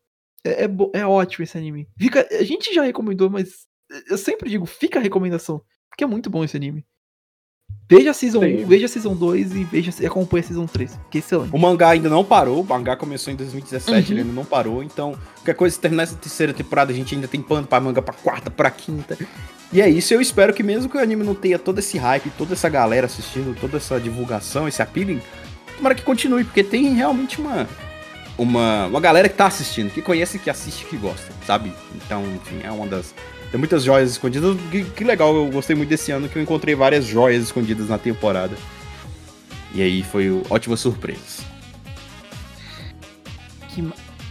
É, é, é ótimo esse anime. Fica, a gente já recomendou, mas eu sempre digo, fica a recomendação. Porque é muito bom esse anime. Veja a Season Sim. 1, veja a Season 2 e veja acompanha a Season 3. Que é excelente. O mangá ainda não parou, o mangá começou em 2017, Uhum. ele ainda não parou, então qualquer coisa, se terminar essa terceira temporada, a gente ainda tem pano pra manga pra quarta, pra quinta. E é isso, eu espero que mesmo que o anime não tenha todo esse hype, toda essa galera assistindo, toda essa divulgação, esse appealing, tomara que continue, porque tem realmente uma, uma, uma galera que tá assistindo, que conhece, que assiste, que gosta, sabe? Então, enfim, é uma das... Tem muitas joias escondidas, que, que legal, eu gostei muito desse ano, que eu encontrei várias joias escondidas na temporada. E aí foi ótimas surpresas. Que,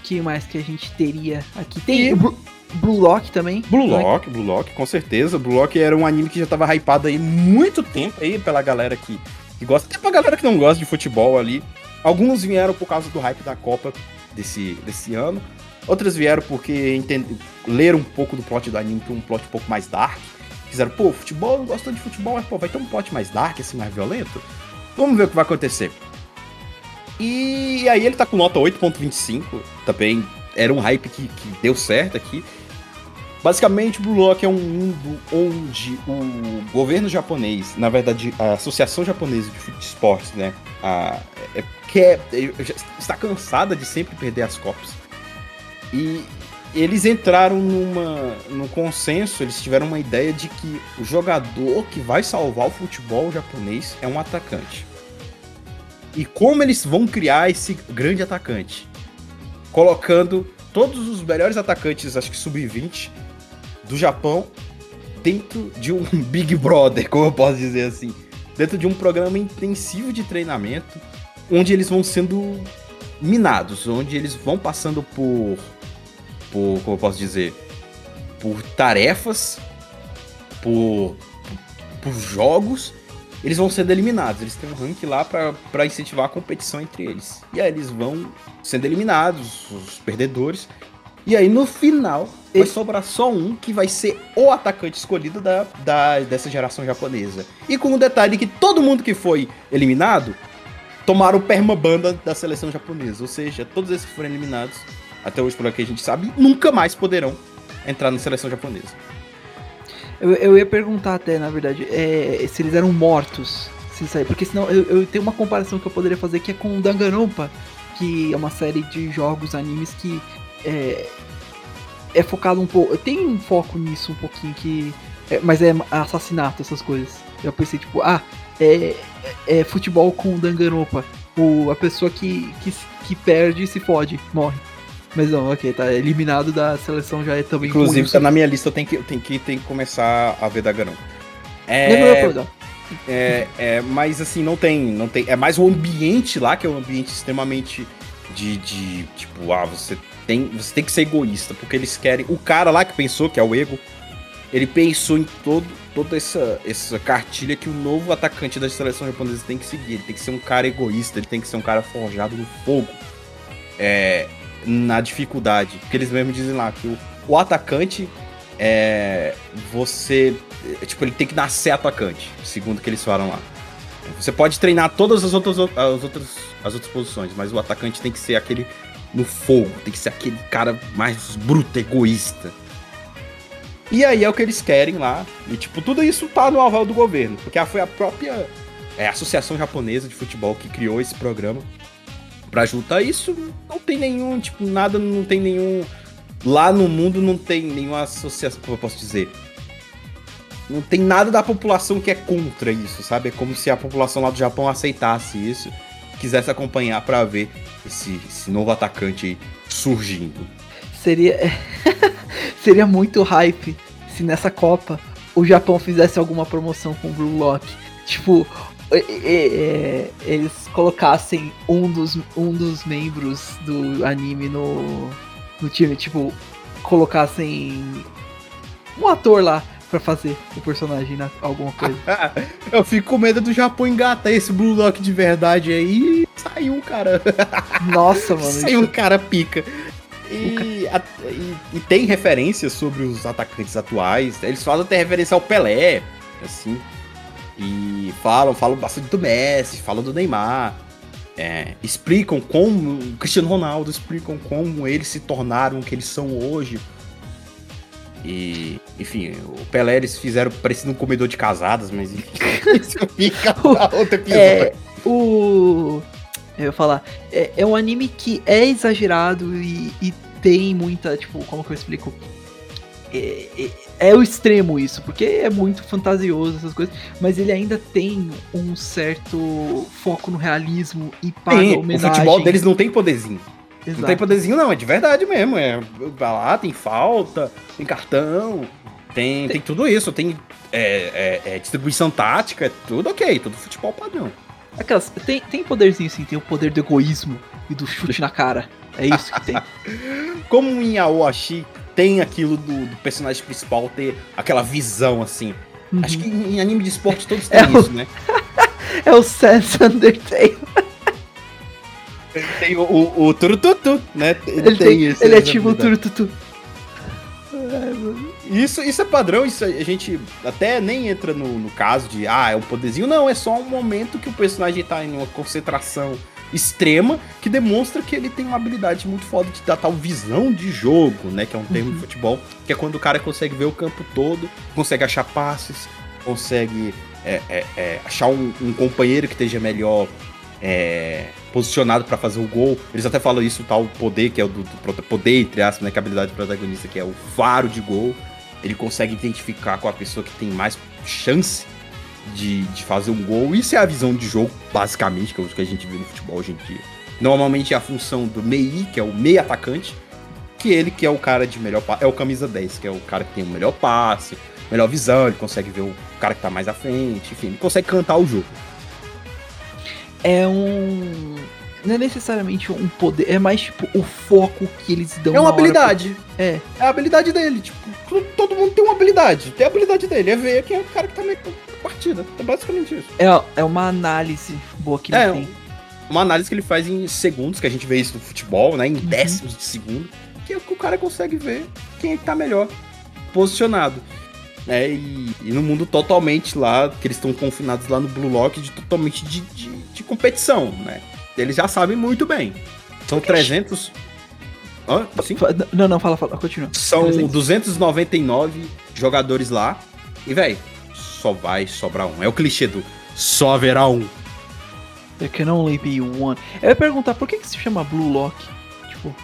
que mais que a gente teria aqui? Tem E- o Blue, Lock também. Blue é? Lock, Blue Lock, com certeza. Blue Lock era um anime que já tava hypado aí muito tempo aí pela galera que, que gosta, até pra galera que não gosta de futebol ali. Alguns vieram por causa do hype da Copa desse, desse ano. Outras vieram porque leram um pouco do plot do anime, que é um plot um pouco mais dark. Fizeram, pô, futebol, não gosto de futebol, mas pô, vai ter um plot mais dark, assim, mais violento. Vamos ver o que vai acontecer. E aí ele tá com nota 8.25, também era um hype que, que deu certo aqui. Basicamente, Blue Lock é um mundo onde o governo japonês, na verdade, a Associação Japonesa de Esportes, né, a, é, quer, é, está cansada de sempre perder as Copas. E eles entraram numa, num consenso, eles tiveram uma ideia de que o jogador que vai salvar o futebol japonês é um atacante. E como eles vão criar esse grande atacante? Colocando todos os melhores atacantes, acho que sub-20, do Japão dentro de um Big Brother, como eu posso dizer assim. Dentro de um programa intensivo de treinamento, onde eles vão sendo minados, onde eles vão passando por. Por como eu posso dizer? Por tarefas, por, por jogos, eles vão sendo eliminados. Eles têm um rank lá pra incentivar a competição entre eles. E aí eles vão sendo eliminados, os perdedores. E aí no final vai sobrar só um que vai ser o atacante escolhido da, da, dessa geração japonesa. E com o detalhe que todo mundo que foi eliminado tomaram o permabanda da seleção japonesa. Ou seja, todos esses que foram eliminados, até hoje por aqui a gente sabe, nunca mais poderão entrar na seleção japonesa. Eu, eu ia perguntar até, na verdade, é, se eles eram mortos. Se aí, porque senão eu, eu tenho uma comparação que eu poderia fazer que é com Danganronpa, que é uma série de jogos, animes que é, é focado um pouco. Tem um foco nisso um pouquinho que. é, mas é assassinato, essas coisas. Eu pensei, tipo, ah, é, é futebol com Danganronpa. O, a pessoa que, que, que perde se fode, morre. Mas não, ok, tá eliminado da seleção já é também Inclusive, ruim, tá na minha lista, eu tenho que, eu tenho que, tenho que começar a ver Dagarão. Nem vou É, é, é, mas assim, não tem, não tem. É mais o ambiente lá, que é um ambiente extremamente de, de tipo, ah, você tem, você tem que ser egoísta, porque eles querem. O cara lá que pensou, que é o ego, ele pensou em todo, toda essa, essa cartilha que o novo atacante da seleção japonesa tem que seguir. Ele tem que ser um cara egoísta, ele tem que ser um cara forjado no fogo. É, na dificuldade. Porque eles mesmos dizem lá que o, o atacante é. Você. é, tipo, ele tem que nascer atacante, segundo que eles falam lá. Você pode treinar todas as outras, as outras, as outras posições, mas o atacante tem que ser aquele no fogo, tem que ser aquele cara mais bruto, egoísta. E aí é o que eles querem lá. E, tipo, tudo isso tá no aval do governo. Porque foi a própria é, Associação Japonesa de Futebol que criou esse programa pra juntar isso, não tem nenhum, tipo, nada, não tem nenhum. Lá no mundo não tem nenhuma associação, como eu posso dizer. Não tem nada da população que é contra isso, sabe? É como se a população lá do Japão aceitasse isso, quisesse acompanhar pra ver esse, esse novo atacante surgindo. Seria. Seria muito hype se nessa Copa o Japão fizesse alguma promoção com o Blue Lock. Tipo, é, é, é, eles colocassem um dos, um dos membros do anime no, no time. Tipo, colocassem um ator lá pra fazer o personagem na alguma coisa. eu fico com medo do Japão engatar esse Blue Lock de verdade aí e saiu um cara. Nossa, mano. saiu isso- um cara pica. E, a- e- e tem referências sobre os atacantes atuais. Eles falam até referência ao Pelé, assim. E falam, falam bastante do Messi, falam do Neymar. É, explicam como o Cristiano Ronaldo, explicam como eles se tornaram o que eles são hoje. E, enfim, o Pelé eles fizeram parecido um comedor de casadas, mas isso fica outro episódio. É, o. Eu ia falar. É, é um anime que é exagerado e, e tem muita. Tipo, como que eu explico? É, é- o extremo isso, porque é muito fantasioso essas coisas, mas ele ainda tem um certo foco no realismo e paga o homenagem. futebol deles não tem poderzinho. Não Exato. tem poderzinho, não, é de verdade mesmo. É, vai lá, tem falta, tem cartão, tem, tem tudo isso, tem é, é, é, distribuição tática, é tudo ok, tudo futebol padrão. Aquelas, tem, tem poderzinho sim, tem o poder do egoísmo e do chute na cara. É isso que tem. Como em Aoshi tem aquilo do, do personagem principal ter aquela visão assim. Uhum. Acho que em, em anime de esporte todos têm É o- isso, né? É o Sans Undertale. Tem o, o, o Turututu, né? Ele, tem, esse- ele é essa tipo o. Turututu. Isso, isso é padrão, isso a gente até nem entra no, no caso de, ah, é um poderzinho. Não, é só um momento que o personagem tá em uma concentração extrema que demonstra que ele tem uma habilidade muito foda de dar tal visão de jogo, né? Que é um termo de futebol, que é quando o cara consegue ver o campo todo, consegue achar passes, consegue é, é, é, achar um, um companheiro que esteja melhor é, posicionado pra fazer o gol. Eles até falam isso, tal poder, que é o do, do poder, entre aspas, né? Que é a habilidade do protagonista, que é o faro de gol. Ele consegue identificar com a pessoa que tem mais chance de, de fazer um gol. Isso é a visão de jogo, basicamente, que é o que a gente vê no futebol hoje em dia. Normalmente é a função do MEI, que é o meio atacante, que ele que é o cara de melhor é o camisa 10, que é o cara que tem o melhor passe, melhor visão, ele consegue ver o cara que tá mais à frente, enfim, ele consegue cantar o jogo. É um. Não é necessariamente um poder, é mais tipo o foco que eles dão É uma habilidade. pra- É, É a habilidade dele, tipo, to- todo mundo tem uma habilidade. Tem a habilidade dele, é ver quem é o cara que tá meio partida. É basicamente isso. é, é uma análise boa que ele É, tem. Uma análise que ele faz em segundos, que a gente vê isso no futebol, né? Em décimos de segundo. Que é o que o cara consegue ver quem é que tá melhor posicionado. né? E, e no mundo totalmente lá, que eles estão confinados lá no Blue Lock, de totalmente de, de, de competição, né? Eles já sabem muito bem. São 300... Hã? Sim? Fa- Não, não, fala, fala, continua. São 300. 299 jogadores lá. E, velho, só vai sobrar um. É o clichê do só haverá um. There can only be one. Eu ia perguntar por que, que se chama Blue Lock? Tipo,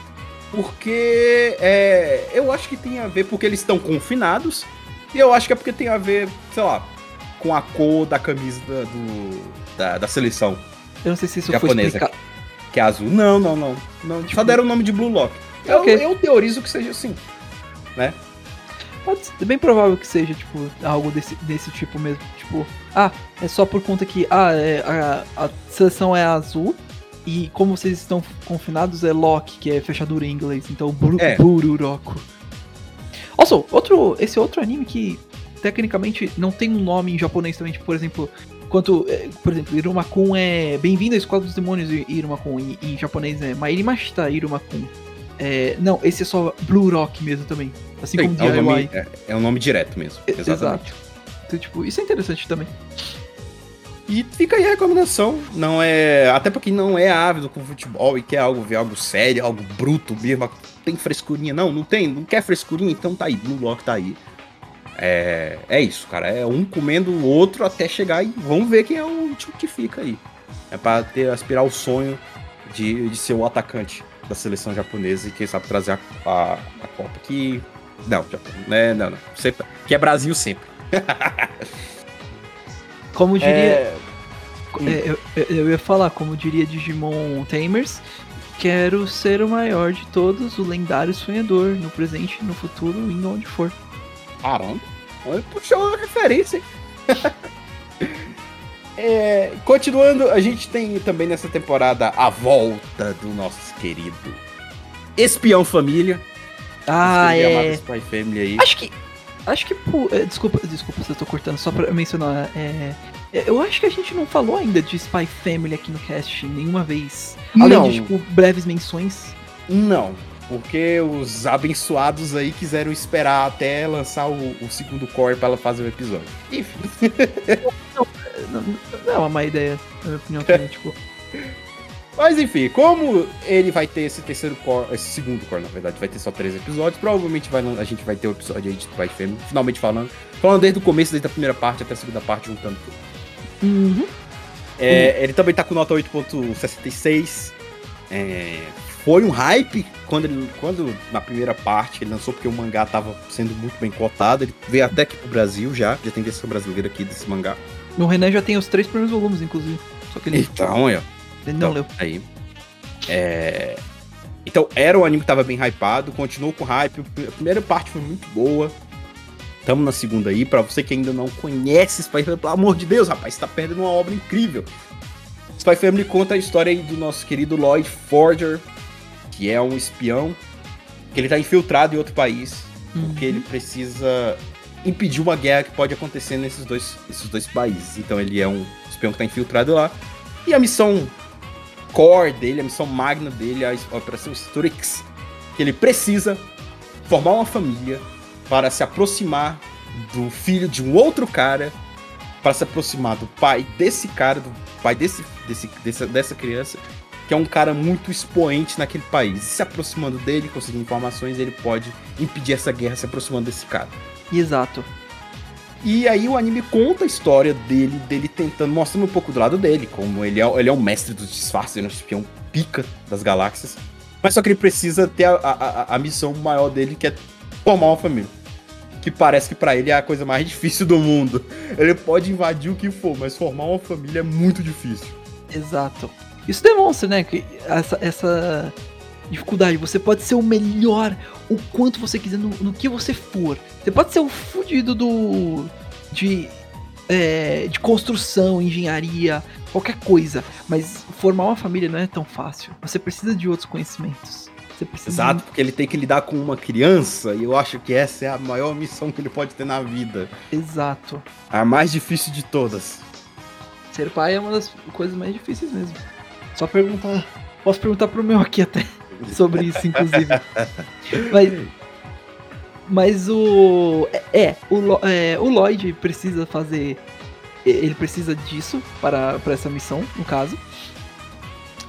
Porque é, eu acho que tem a ver porque eles estão confinados. E eu acho que é porque tem a ver, sei lá, com a cor da camisa do, da, da seleção, eu não sei se isso Japonesa. foi explicado. que é azul. Não, não, não. não só deram o nome de Blue Lock. Eu, Ok. eu teorizo que seja assim. Pode ser, é bem provável que seja, tipo, algo desse, desse tipo mesmo. Tipo, ah, é só por conta que ah, é, a, a seleção é azul e como vocês estão confinados é lock, que é fechadura em inglês. Então, buru, É. Bururoko. Also, outro, esse outro anime que tecnicamente não tem um nome em japonês também, tipo, por exemplo, quanto, é, por exemplo, Irumakun é Bem-vindo à Escola dos Demônios Irumakun, em, em japonês é Mairimashita Irumakun. É, não, esse é só Blue Rock mesmo também. Assim Sim, como é, o DIY. nome, é, é o nome direto mesmo. E- Exatamente. Exato. Então, tipo, isso é interessante também. E fica aí a recomendação. Não é. Até pra quem não é ávido com futebol e quer algo, ver algo sério, algo bruto mesmo. Tem frescurinha. Não, não tem. Não quer frescurinha, então tá aí. Blue Lock tá aí. É, é isso, cara. É um comendo o outro até chegar e vamos ver quem é o último que fica aí. É pra ter, aspirar o sonho de, de ser o atacante da seleção japonesa e quem sabe trazer a, a, a Copa que. Não, Japão, né? Não, não. Sempre, que é Brasil sempre. Como diria. É, é, eu, eu- ia falar, como diria Digimon Tamers, quero ser o maior de todos, o lendário sonhador, no presente, no futuro, indo onde for. Caramba, olha, puxou a referência, hein? É, continuando, a gente tem também nessa temporada a volta do nosso querido Espião Família. Ah, é. Spy Family aí. Acho que. Acho que. pu- é, desculpa, desculpa se eu tô cortando, só pra mencionar. é, é, eu acho que a gente não falou ainda de Spy Family aqui no cast nenhuma vez. Além Não. de, tipo, breves menções. Não, porque os abençoados aí quiseram esperar até lançar o, o segundo core pra ela fazer o episódio. Enfim. Não, não é uma má ideia, na minha opinião também, tipo. Mas enfim, como ele vai ter esse terceiro core, esse segundo core, na verdade, vai ter só três episódios, provavelmente vai, a gente vai ter o episódio aí de Spy Family, finalmente falando. Falando desde o começo, desde a primeira parte até a segunda parte, juntando tudo. Uhum. É, Ele também tá com nota 8.66. É, foi um hype quando, ele, quando na primeira parte ele lançou, porque o mangá tava sendo muito bem cotado. Ele veio até aqui pro Brasil já, já tem versão brasileira aqui desse mangá. O René já tem os três primeiros volumes, inclusive. Só que ele, Então, ó. ele não Então, leu. Aí. É... Então, era um anime que tava bem hypado, continuou com hype. A primeira parte foi muito boa. Tamo na segunda aí. Pra você que ainda não conhece Spy Family, pelo amor de Deus, rapaz, você tá perdendo uma obra incrível. Spy Family conta a história aí do nosso querido Lloyd Forger, que é um espião, que ele tá infiltrado em outro país, porque ele precisa impedir uma guerra que pode acontecer nesses dois, nesses dois países. Então ele é um espião que tá infiltrado lá. E a missão core dele, a missão magna dele, a Operação Strix, que ele precisa formar uma família para se aproximar do filho de um outro cara, para se aproximar do pai desse cara, do pai desse, desse, dessa, dessa criança, que é um cara muito expoente naquele país. Se aproximando dele, conseguindo informações, ele pode impedir essa guerra se aproximando desse cara. Exato. E aí o anime conta a história dele, dele tentando, mostrando um pouco do lado dele, como ele é, ele é um mestre dos disfarces, ele é um espião pica das galáxias. Mas só que ele precisa ter a, a, a- missão maior dele, que é formar uma família. Que parece que pra ele é a coisa mais difícil do mundo. Ele pode invadir o que for, mas formar uma família é muito difícil. Exato. Isso demonstra, né, que essa, essa dificuldade. Você pode ser o melhor o quanto você quiser no, no que você for. Você pode ser o fudido do. de. é, de construção, engenharia, qualquer coisa. Mas formar uma família não é tão fácil. Você precisa de outros conhecimentos. Você precisa Exato, porque ele tem que lidar com uma criança, e eu acho que essa é a maior missão que ele pode ter na vida. Exato. A mais difícil de todas. Ser pai é uma das coisas mais difíceis mesmo. Só perguntar. Posso perguntar pro meu aqui até sobre isso, inclusive. Mas. Mas o. É, o, é, o Lloyd precisa fazer. Ele precisa disso para, para essa missão, no caso.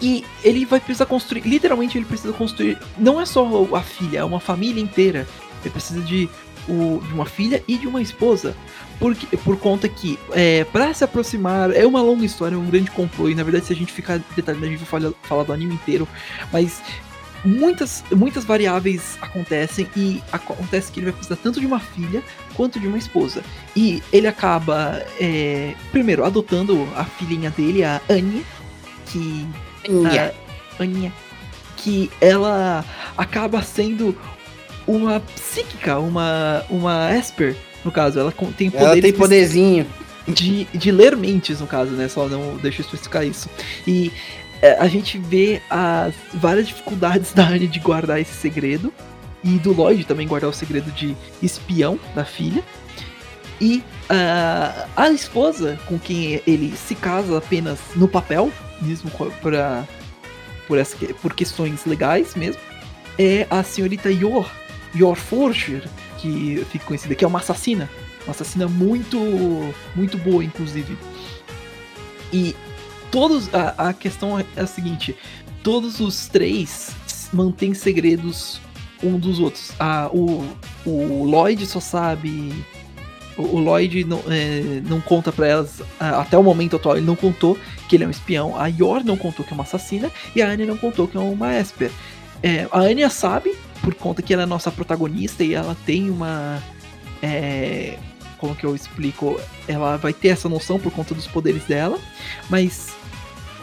E ele vai precisar construir. Literalmente, ele precisa construir. Não é só a filha, é uma família inteira. Ele precisa de, o, de uma filha e de uma esposa. Porque, por conta que, é, para se aproximar, é uma longa história, é um grande complô. E na verdade, se a gente ficar detalhando, a gente vai falar, falar do anime inteiro. Mas muitas, muitas variáveis acontecem e acontece que ele vai precisar tanto de uma filha quanto de uma esposa. E ele acaba, é, primeiro, adotando a filhinha dele, a Anya, que. A Anya. Que ela acaba sendo uma psíquica, uma, uma Esper, no caso. Ela tem Ela poderes tem poderzinho. de, de ler mentes, no caso, né? Só não deixa eu especificar isso. E é, a gente vê as várias dificuldades da Anne de guardar esse segredo. E do Lloyd também guardar o segredo de espião da filha. E ah, a esposa com quem ele se casa apenas no papel, mesmo pra, por, que- por questões legais mesmo, é a senhorita Yor, Yor Forger, que fica conhecida, que é uma assassina. Uma assassina muito, muito boa, inclusive. E todos. A, a questão é a seguinte: todos os três mantêm segredos um dos outros. Ah, o, o Lloyd só sabe O, o Lloyd não, é, não conta pra elas, a- até o momento atual, ele não contou que ele é um espião. A Yor não contou que é uma assassina. E a Anya não contou que é uma Esper. É, a Anya sabe, por conta que ela é nossa protagonista e ela tem uma. é, como que eu explico? Ela vai ter essa noção por conta dos poderes dela, mas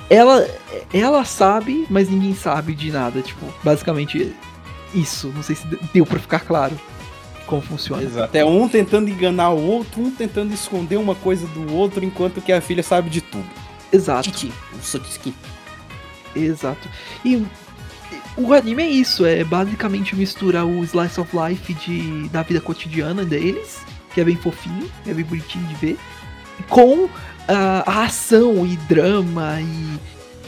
ela, ela sabe, mas ninguém sabe de nada. Tipo, basicamente isso. Não sei se deu pra ficar claro como funciona. Exato. É um tentando enganar o outro, um tentando esconder uma coisa do outro, enquanto que a filha sabe de tudo. Exato. Titi, eu sou. Exato. E o anime é isso, é basicamente misturar o slice of life de, da vida cotidiana deles, que é bem fofinho, é bem bonitinho de ver, com ah, a ação e drama e,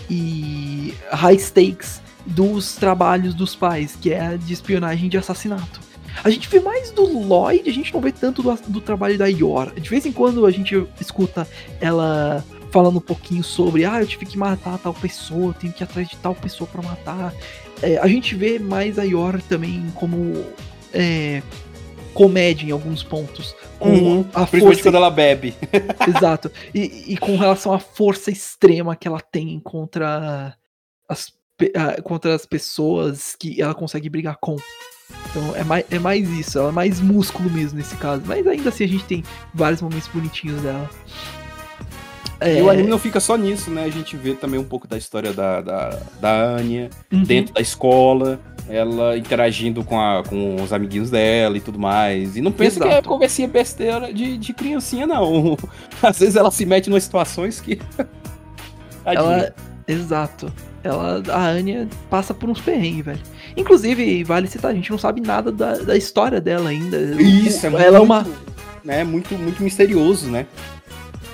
e high stakes dos trabalhos dos pais, que é de espionagem de assassinato. A gente vê mais do Lloyd, a gente não vê tanto do, do trabalho da Yor. De vez em quando a gente escuta ela falando um pouquinho sobre, ah, eu tive que matar tal pessoa, tenho que ir atrás de tal pessoa pra matar. É, a gente vê mais a Yor também como é, comédia em alguns pontos. Com Uhum. a Principalmente força quando ela bebe. Exato. E, e com relação à força extrema que ela tem contra as, contra as pessoas que ela consegue brigar com. Então é mais, é mais isso, ela é mais músculo mesmo nesse caso. Mas ainda assim a gente tem vários momentos bonitinhos dela. É, E o anime não fica só nisso, né? A gente vê também um pouco da história da, da, da Anya, uhum, dentro da escola, ela interagindo com, a, com os amiguinhos dela e tudo mais. E não pensa que é Exato. conversinha besteira de, de criancinha, não. Às vezes ela se mete em situações que. Ela. Exato. Ela, a Anya passa por uns perrengues, velho. Inclusive, vale citar, a gente não sabe nada da, da história dela ainda. Isso, é ela muito, é uma. né, muito, muito misterioso, né?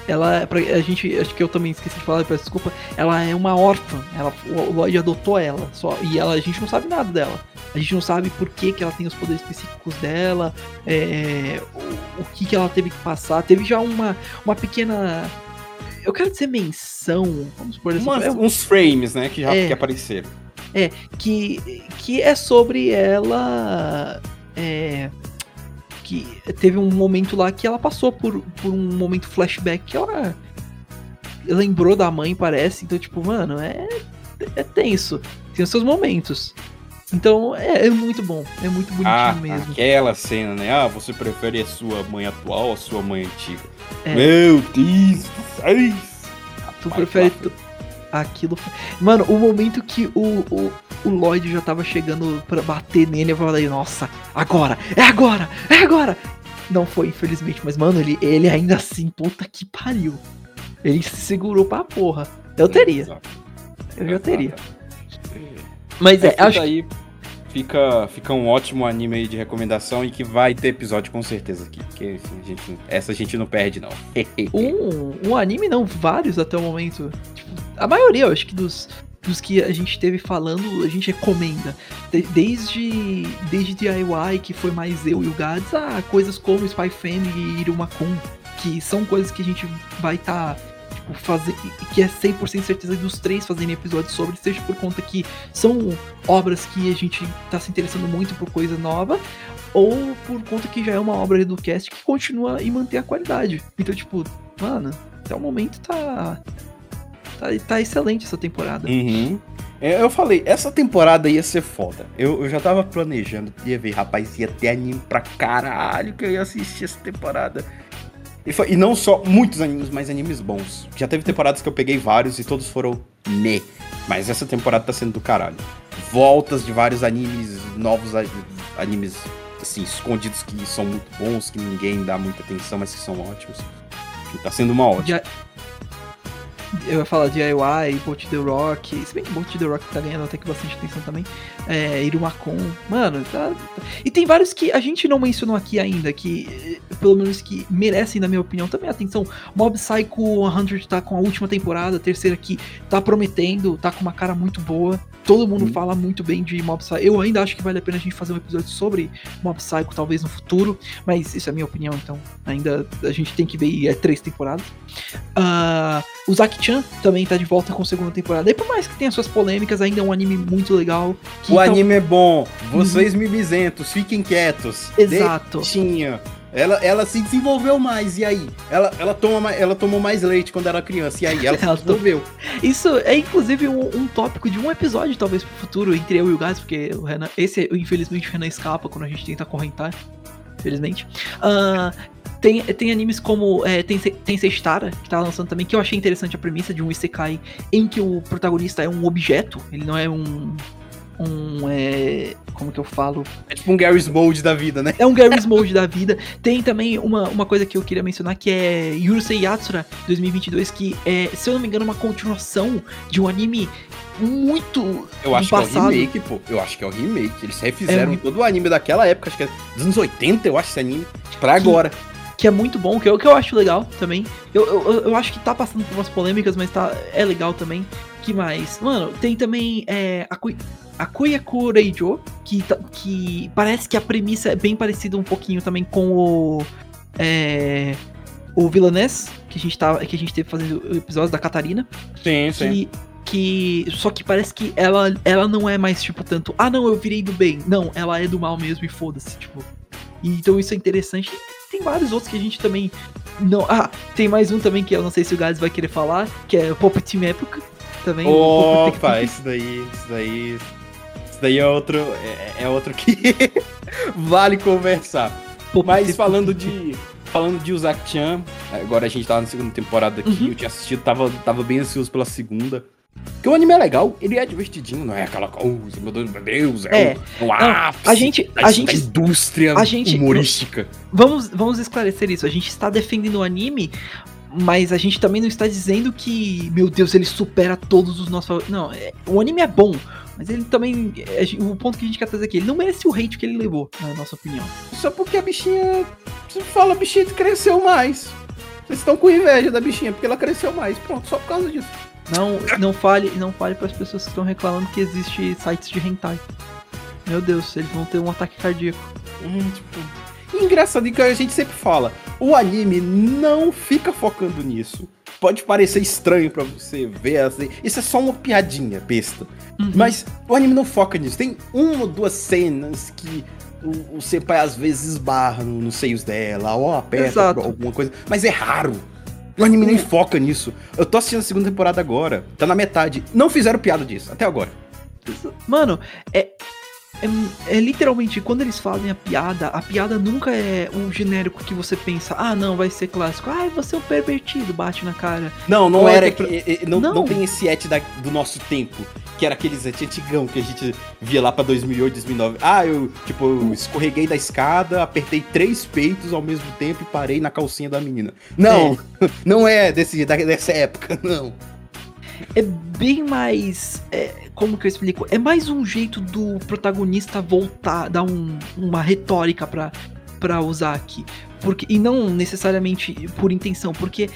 Ela, pra, a gente, acho que eu também esqueci de falar, peço desculpa. Ela é uma órfã. Ela, o Lloyd adotou ela, só e ela, a gente não sabe nada dela. A gente não sabe por que, que ela tem os poderes psíquicos dela, é, o, o que, que ela teve que passar. Teve já uma, uma pequena. Eu quero dizer menção, vamos supor assim, Umas- é, uns frames, né, que já É. que apareceram. que, que é sobre ela. É, que teve um momento lá que ela passou por, por um momento flashback que ela lembrou da mãe, parece. Então, tipo, mano, é, é tenso. Tem os seus momentos. Então, é, é muito bom. É muito bonitinho Ah, mesmo. aquela cena, né? Ah, você prefere a sua mãe atual ou a sua mãe antiga? É. Meu Deus do céu! Tu prefere tu- aquilo. Mano, o momento que o, o, o Lloyd já tava chegando pra bater nele, eu falei, nossa, agora, é agora, é agora! Não foi, infelizmente, mas, mano, ele, ele ainda assim, puta que pariu. Ele se segurou pra porra. Eu teria, eu já teria. Mas é, acho que aí fica, fica um ótimo anime aí de recomendação e que vai ter episódio com certeza aqui. Porque a gente, essa a gente não perde, não. um, um anime, não, vários até o momento. Tipo, a maioria, eu acho que dos, dos que a gente teve falando, a gente recomenda. De- desde, desde DIY, que foi mais eu e o Gads, a coisas como Spy Family e Irumakun, que são coisas que a gente vai estar. Tipo, fazer, que é 100% certeza dos três fazerem episódios sobre, seja por conta que são obras que a gente tá se interessando muito por coisa nova, ou por conta que já é uma obra do cast que continua e mantém a qualidade. Então, tipo, mano, até o momento tá. Tá, tá excelente essa temporada. Uhum. É, Eu falei, essa temporada ia ser foda. Eu, eu já tava planejando, ia ver, rapaz, ia ter anime pra caralho que eu ia assistir essa temporada. E, foi- e não só muitos animes, mas animes bons. Já teve temporadas que eu peguei vários e todos foram me. Mas essa temporada tá sendo do caralho. Voltas de vários animes, novos animes, assim, escondidos que são muito bons, que ninguém dá muita atenção, mas que são ótimos. Tá sendo uma ótima. Eu ia falar DIY, Bolt the Rock. Se bem que Bolt the Rock tá ganhando até que bastante atenção também. É, Irumakon. Mano, tá, tá- E tem vários que a gente não mencionou aqui ainda, que eh, pelo menos que merecem, na minha opinião, também atenção. Mob Psycho 100 tá com a última temporada, a terceira que tá prometendo, tá com uma cara muito boa. Todo mundo Hum. fala muito bem de Mob Psycho. Eu ainda acho que vale a pena a gente fazer um episódio sobre Mob Psycho, talvez no futuro. Mas isso é a minha opinião, então ainda a gente tem que ver e é três temporadas. Ah, o Zaki-chan também tá de volta com a segunda temporada. E por mais que tenha suas polêmicas, ainda é um anime muito legal. O então- anime é bom. Vocês mimizentos, fiquem quietos. Exato. Deixinha. Ela, ela se desenvolveu mais, e aí? Ela, ela, toma, mais- ela tomou mais leite quando era criança, e aí? Ela se Ela tomou- desenvolveu. Isso é inclusive um, um tópico de um episódio, talvez, pro futuro, entre eu e o Gás, porque o Renan. Esse, infelizmente, o Renan escapa quando a gente tenta correntar. Infelizmente. Ah, tem, tem animes como é, Tensei, Tensei Shitara, que tá lançando também, que eu achei interessante a premissa de um Isekai em que o protagonista é um objeto, ele não é um. Um. É, como que eu falo? É tipo um Gary's Mode da vida, né? É um Garry's Mode da vida. Tem também uma, uma coisa que eu queria mencionar que é Yurusei Yatsura 2022, que é, se eu não me engano, uma continuação de um anime muito Eu acho do que é o remake, pô. Eu acho que é o remake. Eles refizeram É. todo o anime daquela época, acho que é dos anos 80, eu acho, esse anime. Pra agora. Que é muito bom, que eu, que eu acho legal também. Eu, eu, eu acho que tá passando por umas polêmicas, mas tá, é legal também. Que mais? Mano, tem também é, a, Kui, a Kuya Kureijo, que, tá- que parece que a premissa é bem parecida um pouquinho também com o. É, o Villainess, que a gente, tava, que a gente teve fazendo o episódio da Catarina. Sim, que, que só que parece que ela, ela não é mais tipo tanto, ah não, eu virei do bem. Não, ela é do mal mesmo e foda-se, tipo. E, então isso é interessante. Tem vários outros que a gente também não, ah, tem mais um também que eu não sei se o Gades vai querer falar, que é o Pop Team Época também. Opa, isso daí, isso daí. Isso daí é outro. É, é outro que vale conversar. Pop Mas falando de. Falando de Uzak-chan, agora a gente tava na segunda temporada aqui, Uhum. eu tinha assistido, tava, tava bem ansioso pela segunda. Porque o anime é legal, ele é divertidinho, não é aquela coisa, meu Deus, meu Deus, é, É. o, é o Não, ápice a gente, da, a da gente indústria a gente- humorística. Vamos, vamos esclarecer isso. A gente está defendendo o anime, mas a gente também não está dizendo que, meu Deus, ele supera todos os nossos. Não, é- o anime é bom, mas ele também. é, o ponto que a gente quer trazer aqui, ele não merece o hate que ele levou, na nossa opinião. Só porque a bichinha. Você fala, a bichinha cresceu mais. Vocês estão com inveja da bichinha, porque ela cresceu mais. Pronto, só por causa disso. Não, não fale, não fale para as pessoas que estão reclamando que existe sites de hentai. Meu Deus, eles vão ter um ataque cardíaco. Hum, tipo. Engraçado que a gente sempre fala, o anime não fica focando nisso. Pode parecer estranho pra você ver assim. Isso é só uma piadinha besta. Uhum. Mas o anime não foca nisso. Tem uma ou duas cenas que o, o senpai às vezes esbarra no- nos seios dela, ou aperta Exato. alguma coisa. Mas é raro. O anime nem foca nisso. Eu tô assistindo a segunda temporada agora. Tá na metade. Não fizeram piada disso, até agora. Mano, é, é. é literalmente, quando eles fazem a piada, a piada nunca é um genérico que você pensa, ah, não, vai ser clássico. Ah, você é um pervertido, bate na cara. Não, não Ou era. é pra- que- é- é- não, Não. não tem esse et da- do nosso tempo. Que era aqueles et antigão que a gente via lá pra 2008, 2009. Ah, eu, tipo, eu escorreguei da escada, apertei três peitos ao mesmo tempo e parei na calcinha da menina. Não, não é desse, da- dessa época, não. É bem mais. é, como que eu explico? É mais um jeito do protagonista voltar, dar um- uma retórica pra, pra usar aqui. Porque, e não necessariamente por intenção, porque.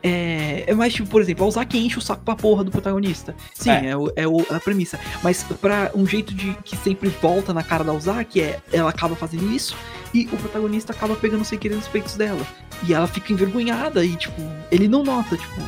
É, é mais tipo, por exemplo, a Ozaki enche o saco pra porra do protagonista. Sim, É. é, o- é o- a premissa. Mas pra um jeito de que sempre volta na cara da Ozaki é ela acaba fazendo isso e o protagonista acaba pegando sem querer nos peitos dela. E ela fica envergonhada e, tipo, ele não nota, tipo.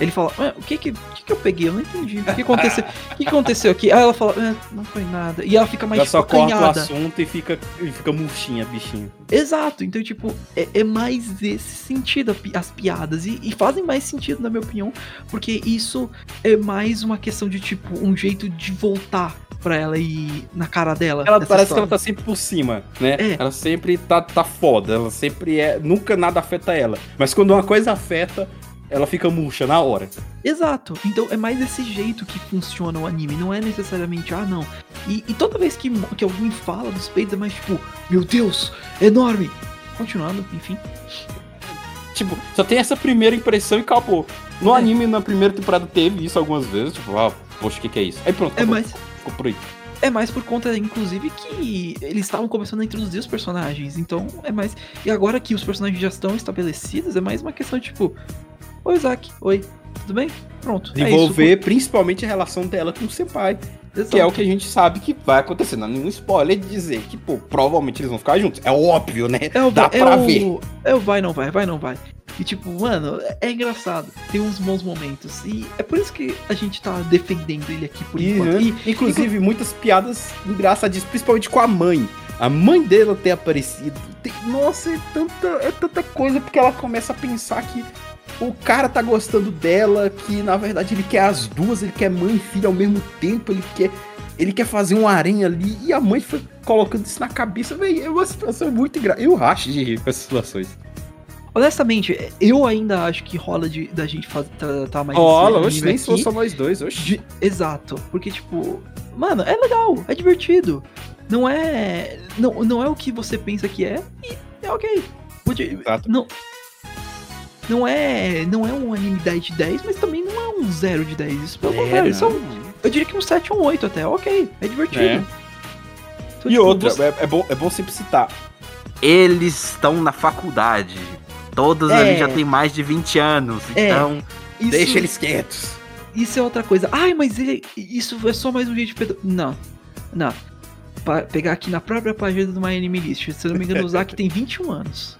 Ele fala, "Ué, o que que, que que eu peguei? Eu não entendi. O que aconteceu? O que aconteceu aqui? Aí ela fala, "É, não foi nada. E ela fica mais Ela só corta o assunto e fica, e fica murchinha, bichinho. Exato, então, tipo, é, é mais esse sentido as piadas. E, e fazem mais sentido, na minha opinião, porque isso é mais uma questão de, tipo, um jeito de voltar pra ela e na cara dela. Ela parece história. que ela tá sempre por cima, né? É. Ela sempre tá, tá foda, ela sempre é. Nunca nada afeta ela. Mas quando uma coisa afeta, ela fica murcha na hora. Exato. Então é mais desse jeito que funciona o anime. Não é necessariamente, ah, não. E, e toda vez que, que alguém fala dos peitos é mais tipo, meu Deus, enorme. Continuando, enfim. Tipo, só tem essa primeira impressão e acabou. No É. anime, na primeira temporada, teve isso algumas vezes. Tipo, ah, poxa, o que, que é isso? Aí pronto, É acabou. mais, Ficou por aí. é mais por conta, inclusive, que eles estavam começando a introduzir os personagens. Então é mais. E agora que os personagens já estão estabelecidos, é mais uma questão tipo. Oi, Isaac. Oi. Tudo bem? Pronto. é. Desenvolver principalmente a relação dela com o Senpai. Exato. Que é o que a gente sabe que vai acontecer. Não é nenhum spoiler de dizer que, pô, provavelmente eles vão ficar juntos. É óbvio, né? É o, Dá é pra o, ver. É o vai, não vai, vai, não vai. E tipo, mano, é, é engraçado. Tem uns bons momentos. E é por isso que a gente tá defendendo ele aqui por E, enquanto. né, E, inclusive, muitas piadas engraçadíssimas, principalmente com a mãe. a mãe dela ter aparecido. Tem- nossa, é tanta, é tanta coisa porque ela começa a pensar que o cara tá gostando dela, que na verdade ele quer as duas, ele quer mãe e filha ao mesmo tempo, ele quer ele quer fazer um harém ali e a mãe foi colocando isso na cabeça, velho. É uma situação muito engraçada. Eu racho de rir com essas situações. Honestamente, eu ainda acho que rola de, da gente faz, tratar mais Olha, esse oxe, anime nem se fosse só nós dois, de- Exato. Porque, tipo, mano, é legal, é divertido. Não é. Não, não é o que você pensa que é e é ok. Exato. não, não é. Não é um anime 10 de 10, mas também não é um 0 de 10. Isso pelo contrário, são, eu diria que um 7 ou um 8 até, ok. É divertido. É. Então, E tipo, outra, você- é, é bom, é bom sempre citar. Eles estão na faculdade. Todos É. ali já têm mais de 20 anos. É. Então, isso- deixa eles quietos. Isso é outra coisa. Ai, mas ele, isso é só mais um jeito de pedo... Não. Não. Pa- pegar aqui na própria página do My Anime List. Se eu não me engano, o Zack tem 21 anos.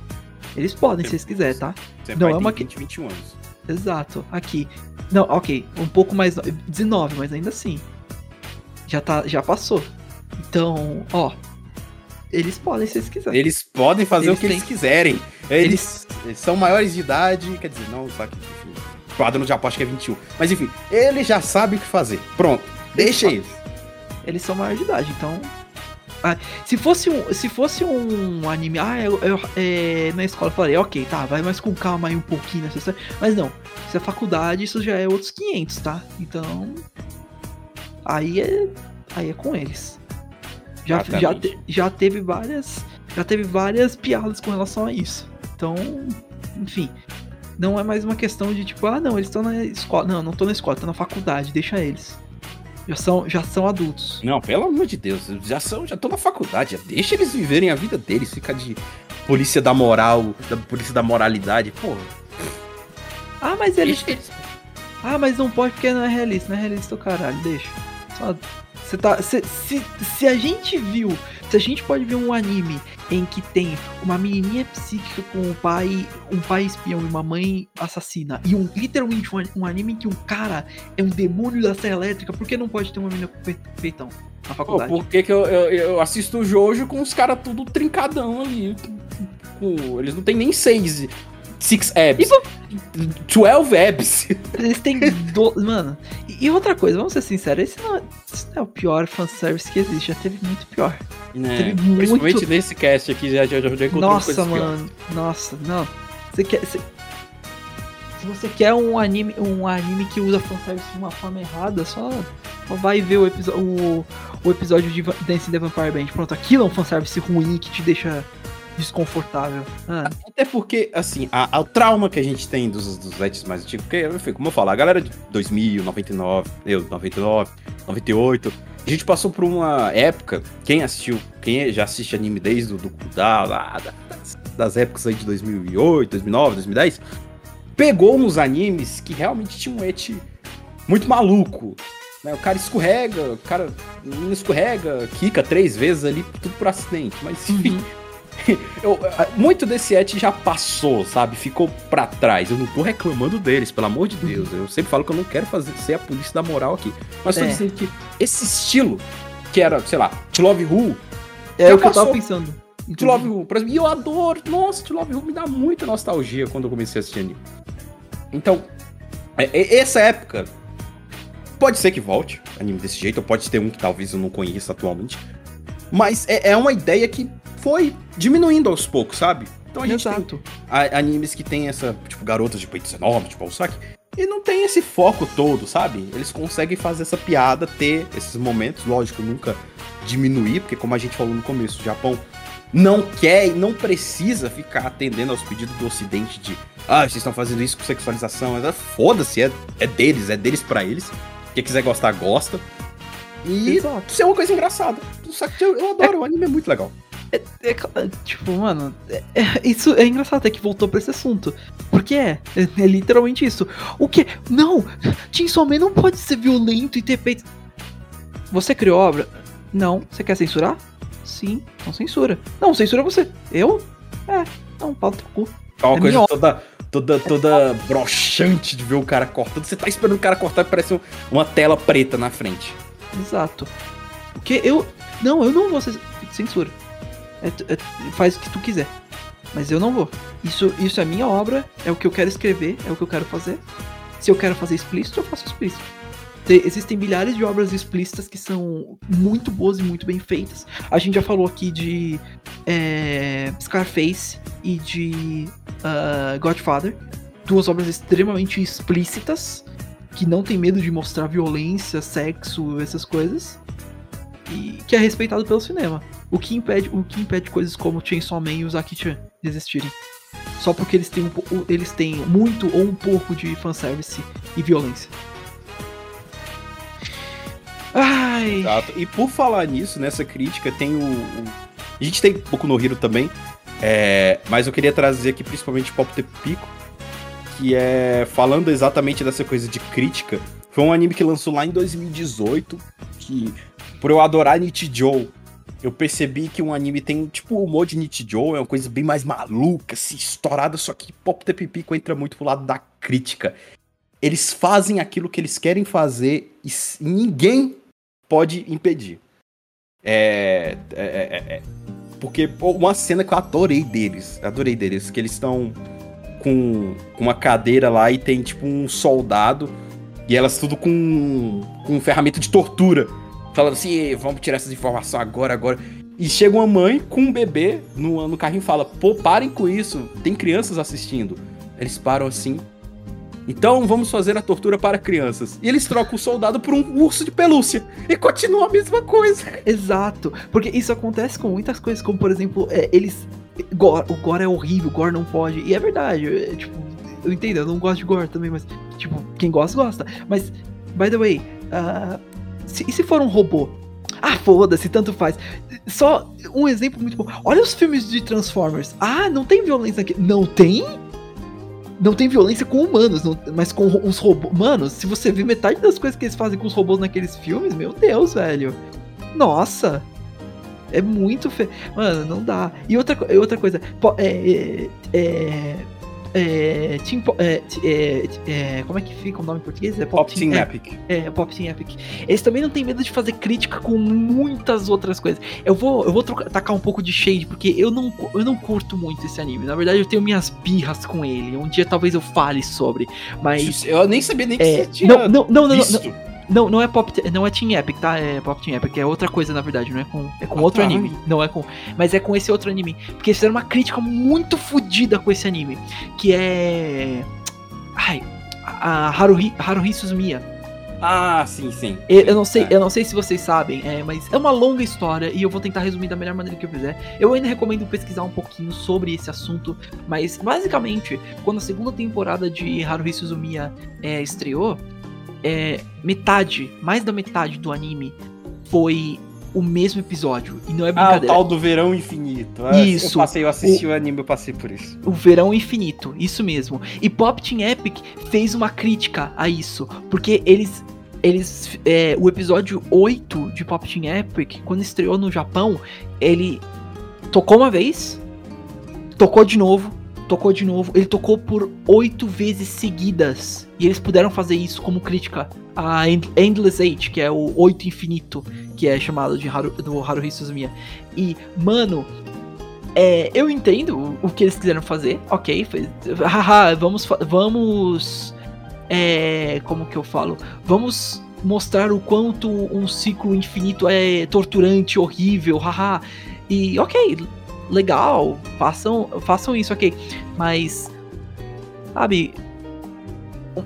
Eles podem, se eles quiserem, tá? Sempre Não, é uma 20, 21 anos. Exato. Aqui. Não, ok. Um pouco mais. no- 19, mas ainda assim. Já, tá, já passou. Então, ó. Eles podem, se eles quiserem. Eles podem fazer Eles o que eles têm- quiserem. Eles, eles são maiores de idade, quer dizer, não, só que o quadro no Japão acho que é 21. Mas enfim, eles já sabem o que fazer. Pronto, deixa eles. Eles são maior de idade, então. Ah, se fosse um, se fosse um anime, ah, eu, eu- é, na escola eu falaria, ok, tá, vai mais com calma aí um pouquinho nessa história. Mas não, se é faculdade, isso já é outros 500, tá? Então. Aí é, aí é com eles. Já, já, te- já teve várias, já teve várias piadas com relação a isso. Então, enfim, não é mais uma questão de tipo, ah, não, eles estão na escola, não, não tô na escola, tô na faculdade, deixa eles. Já são, já são adultos. Não, pelo amor de Deus, já são, já estão na faculdade, já deixa eles viverem a vida deles, fica de polícia da moral, da polícia da moralidade, pô. Ah, mas eles. Eles. Ah, mas não pode porque não é realista, não é realista o caralho, deixa. Só. Você tá. Se, se, se a gente viu. Se a gente pode ver um anime em que tem uma menininha psíquica com um pai. Um pai espião e uma mãe assassina. E um literalmente um, um anime em que um cara é um demônio da serra elétrica, por que não pode ter uma menina com pe- peitão na Pô, faculdade? por que, que eu, eu, eu assisto o Jojo com os caras tudo trincadão ali? Com- eles não tem nem seis. Six abs. 12 abs. Eles têm. Do... Mano, e, outra coisa, vamos ser sinceros, esse não, é, esse não é o pior fanservice que existe, já teve muito pior. Né? Teve muito- Principalmente nesse cast aqui, já, já, já encontrei Nossa, piores. mano. Nossa, não. Você quer. você- Se você quer um anime, um anime que usa fanservice de uma forma errada, só, só vai ver o, o, o episódio de Dancing the Vampire Band. Pronto, aquilo é um fanservice ruim que te deixa desconfortável. Ah, Até porque, assim, a, a- o trauma que a gente tem dos, dos ets mais antigos, porque, enfim, como eu falo, a galera de 2000, 99, eu, 99, 98, a gente passou por uma época, quem assistiu, quem já assiste anime desde o do da, lá, da- das, das épocas aí de 2008, 2009, 2010, pegou uns animes que realmente tinham um et muito maluco. Né? O cara escorrega, o cara escorrega, quica três vezes ali, tudo por acidente. Mas enfim, eu- muito desse et já passou, sabe? Ficou pra trás. Eu não tô reclamando deles, pelo amor de Deus. Eu sempre falo que eu não quero fazer, ser a polícia da moral aqui. Mas tô É. dizendo que esse estilo, que era, sei lá, To Love Who, é o que eu tava passou. pensando. To Love Who, por exemplo, e eu adoro. Nossa, To Love Who me dá muita nostalgia quando eu comecei a assistir anime. Então, é- é- essa época. Pode ser que volte anime desse jeito, ou pode ter um que talvez eu não conheça atualmente. Mas é, é uma ideia que foi diminuindo aos poucos, sabe? Então a gente tem Exato. a- animes que tem essa, tipo, garotas de peitos enormes, tipo, o saque. E não tem esse foco todo, sabe? Eles conseguem fazer essa piada, ter esses momentos, lógico, nunca diminuir, porque como a gente falou no começo, o Japão não quer e não precisa ficar atendendo aos pedidos do ocidente de ah, vocês estão fazendo isso com sexualização. Ah, Foda-se, é, é deles, é deles pra eles. Quem quiser gostar, gosta. E Exato. isso é uma coisa engraçada. Eu, eu adoro, o anime é muito legal. É cla- tipo, mano, é- é- isso é engraçado até que voltou pra esse assunto. Porque é, é, é literalmente isso. O que? Não! Chainsaw Man não pode ser violento e ter peito. Você criou obra? Não. Você quer censurar? Sim, então censura. Não, censura você. Eu? É, não, pau teu cu. É uma É coisa toda, toda, toda broxante de ver o cara cortando. Você tá esperando o cara cortar e parece um- uma tela preta na frente. Exato. Porque eu. Não, eu não vou ser. Censura. É é- faz o que tu quiser. Mas eu não vou. Isso, isso é minha obra, é o que eu quero escrever, é o que eu quero fazer. Se eu quero fazer explícito, eu faço explícito. Te- Existem milhares de obras explícitas que são muito boas e muito bem feitas. A gente já falou aqui de é, Scarface e de ah, Godfather. Duas obras extremamente explícitas, que não tem medo de mostrar violência, sexo, essas coisas. E que é respeitado pelo cinema. O que impede, o que impede coisas como Chainsaw Man e o Zaki-chan de existirem. Só porque eles têm, um, eles têm muito ou um pouco de fanservice e violência. Ai. Exato. E por falar nisso, nessa crítica, tem o. o- A gente tem pouco no Hero também. é, Mas eu queria trazer aqui principalmente Pop The Pico. Que é falando exatamente dessa coisa de crítica. Foi um anime que lançou lá em 2018. Que, por eu adorar Nichijou, eu percebi que um anime tem, tipo, o humor de Nichijou, é uma coisa bem mais maluca, assim, estourada, só que Pop The Pico entra muito pro lado da crítica. Eles fazem aquilo que eles querem fazer e ninguém pode impedir. É, é, é- é- porque pô, uma cena que eu adorei deles, adorei deles, que eles estão com, com uma cadeira lá e tem tipo um soldado e elas tudo com, com ferramenta de tortura, falando assim, "Ei, vamos tirar essas informações agora, agora. E chega uma mãe com um bebê no, no carrinho e fala, pô, parem com isso, tem crianças assistindo. Eles param assim, então vamos fazer a tortura para crianças. E eles trocam o soldado por um urso de pelúcia. E continua a mesma coisa. Exato, porque isso acontece com muitas coisas, como por exemplo, é, eles. Gore, o gore é horrível, o gore não pode. E é verdade, é, tipo, eu entendo, eu não gosto de gore também, mas, tipo, quem gosta, gosta. Mas, by the way, ah, se, e se for um robô? Ah, foda-se, tanto faz. Só um exemplo muito bom. Olha os filmes de Transformers. Ah, não tem violência aqui. Não tem? Não tem violência com humanos, não- mas com os robôs. Mano, se você vê metade das coisas que eles fazem com os robôs naqueles filmes, meu Deus, velho. Nossa! É muito feio. Mano, não dá. E outra, outra coisa. É. É. é, é, Team é, é, é, como é que fica o nome em português? É Pop Team é, Epic. é, Pop Team Epic. Eles também não têm medo de fazer crítica com muitas outras coisas. Eu vou, eu vou trocar- tacar um pouco de shade, porque eu não, eu não curto muito esse anime. Na verdade, eu tenho minhas birras com ele. Um dia talvez eu fale sobre. Mas. Eu nem sabia nem que É, você tinha não, não, não, não, não. Não, não é Pop, não é Team Epic, tá? É Pop Team Epic, é outra coisa na verdade, não é com, é com Ah, outro tá. anime, não é com, mas é com esse outro anime, porque fizeram uma crítica muito fodida com esse anime, que é, ai, a Haruhi, Haruhi Suzumiya. Ah, sim, sim. Eu, não sei, É. eu não sei se vocês sabem, é, mas é uma longa história e eu vou tentar resumir da melhor maneira que eu fizer. Eu ainda recomendo pesquisar um pouquinho sobre esse assunto, mas basicamente, quando a segunda temporada de Haruhi Suzumiya é, estreou, é, metade, mais da metade do anime foi o mesmo episódio. E não é Ah, o brincadeira. tal do verão infinito. Ah, Isso. Eu passei, eu assisti o... anime, eu passei por isso. O Verão Infinito, isso mesmo. E Pop Team Epic fez uma crítica a isso, porque eles. Eles. é, o episódio 8 de Pop Team Epic, quando estreou no Japão, ele tocou uma vez, tocou de novo, tocou de novo. Ele tocou por oito vezes seguidas. E eles puderam fazer isso como crítica a End- Endless Eight, que é o oito infinito, que é chamado de Haru, do Haruhi Suzumiya. E, mano, é, eu entendo o, que eles quiseram fazer, ok, haha, vamos, vamos, é, como que eu falo, vamos mostrar o quanto um ciclo infinito é torturante, horrível, haha, e ok, legal, façam, façam isso, ok, mas, sabe,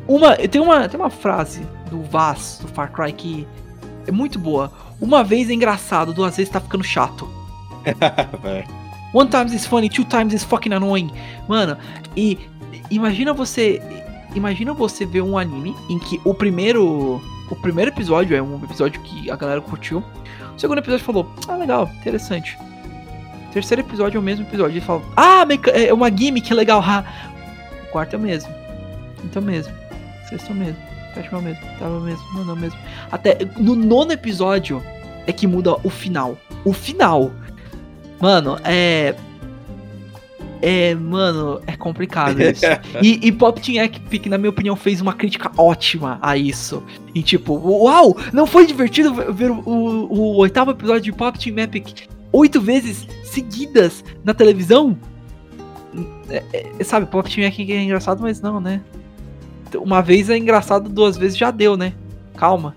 uma, tem uma, tem uma frase do Vaz, do Far Cry, que é muito boa, uma vez é engraçado, duas vezes tá ficando chato. É. One times is funny, two times is fucking annoying. Mano, e imagina você. Imagina você ver um anime em que o primeiro. O primeiro episódio é um episódio que a galera curtiu. O segundo episódio falou, ah, legal, interessante. Terceiro episódio é o mesmo episódio. Ele fala, ah, meca- é uma gimmick, legal, ha. O quarto é o mesmo. Quinto é o mesmo. Sexto é o mesmo. Sétimo é o mesmo. Oitavo é o mesmo. Nono é o mesmo. Até no nono episódio é que muda o final. O final. Mano, é. É, mano, é complicado isso. e, e Pop Team Epic, na minha opinião, fez uma crítica ótima a isso. E tipo, uau, não foi divertido ver- ver o, o- o oitavo episódio de Pop Team Epic? Oito vezes seguidas na televisão. É, é, sabe, Pop Team aqui é engraçado, mas não, né? Uma vez é engraçado, duas vezes já deu, né? Calma.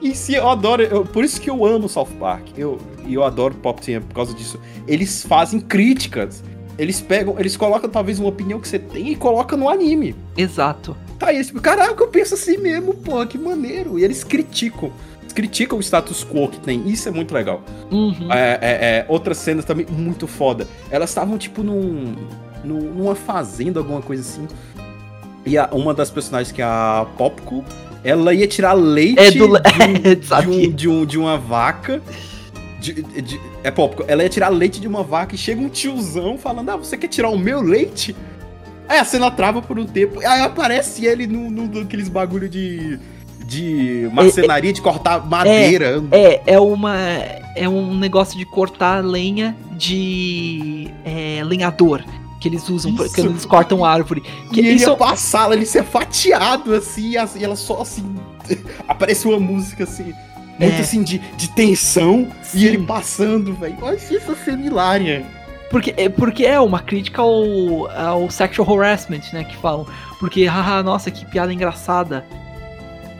E se eu adoro, eu- por isso que eu amo South Park. Eu, e eu adoro Pop Team por causa disso. Eles fazem críticas. Eles pegam, eles colocam talvez uma opinião que você tem e colocam no anime. Exato. Tá aí, tipo, caraca, eu penso assim mesmo, pô, que maneiro. E eles criticam. Eles criticam o status quo que tem. Isso é muito legal. Uhum. É, é, é, outras cenas também muito foda. Elas estavam, tipo, num, num- numa fazenda, alguma coisa assim. E a- uma das personagens, que é a Popco, ela ia tirar leite É do de, um- de, Sabia. um- de um- de uma vaca. De- de- é Popco, ela ia tirar leite de uma vaca e chega um tiozão falando: Ah, você quer tirar o meu leite? Aí a cena trava por um tempo. Aí aparece ele num daqueles bagulho de. De marcenaria, de cortar madeira. É, é uma. É um negócio de cortar lenha de é, lenhador. Que eles usam pra- Isso. quando eles cortam árvore. Que E ele isso ia passar, ele ser fatiado assim, e ela só assim. Aparece uma música assim, muito É. assim de, de tensão, Sim. e ele passando, velho. Olha isso cena hilária. Porque, é, porque é uma crítica ao, ao sexual harassment, né? Que falam. Porque, haha, nossa, que piada engraçada.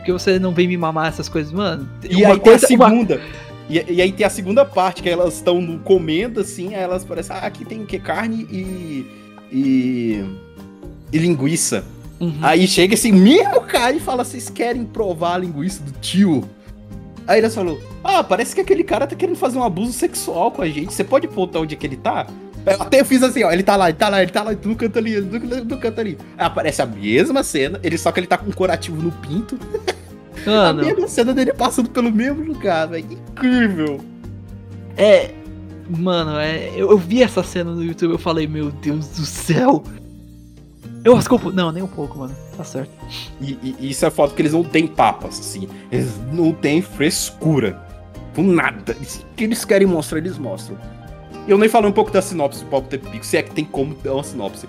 Porque você não vem me mamar essas coisas, mano. E aí tem a segunda. E, e aí tem a segunda parte, que elas estão no- comendo, assim, aí elas parecem, ah, aqui tem o que? Carne e. e. e linguiça. Uhum. Aí chega esse mesmo cara e fala: vocês querem provar a linguiça do tio? Aí elas falou: Ah, parece que aquele cara tá querendo fazer um abuso sexual com a gente. Você pode apontar onde é que ele tá? Eu até fiz assim, ó, ele tá lá, ele tá lá, ele tá lá, no canto ali, no, no, canto ali. Aí aparece a mesma cena, ele só que ele tá com um curativo no pinto. A Mano, mesma cena dele passando pelo mesmo lugar, velho. Incrível. é. Mano, é, eu, eu vi essa cena no YouTube eu falei, meu Deus do céu. Eu as culpo. Não, nem um pouco, mano. Tá certo. E, e- isso é foda porque eles não têm papas, assim. Eles não têm frescura. Com nada. O que eles querem mostrar, eles mostram. Eu nem falei um pouco da sinopse do Pop Tep Pico, se é que tem como dar uma sinopse.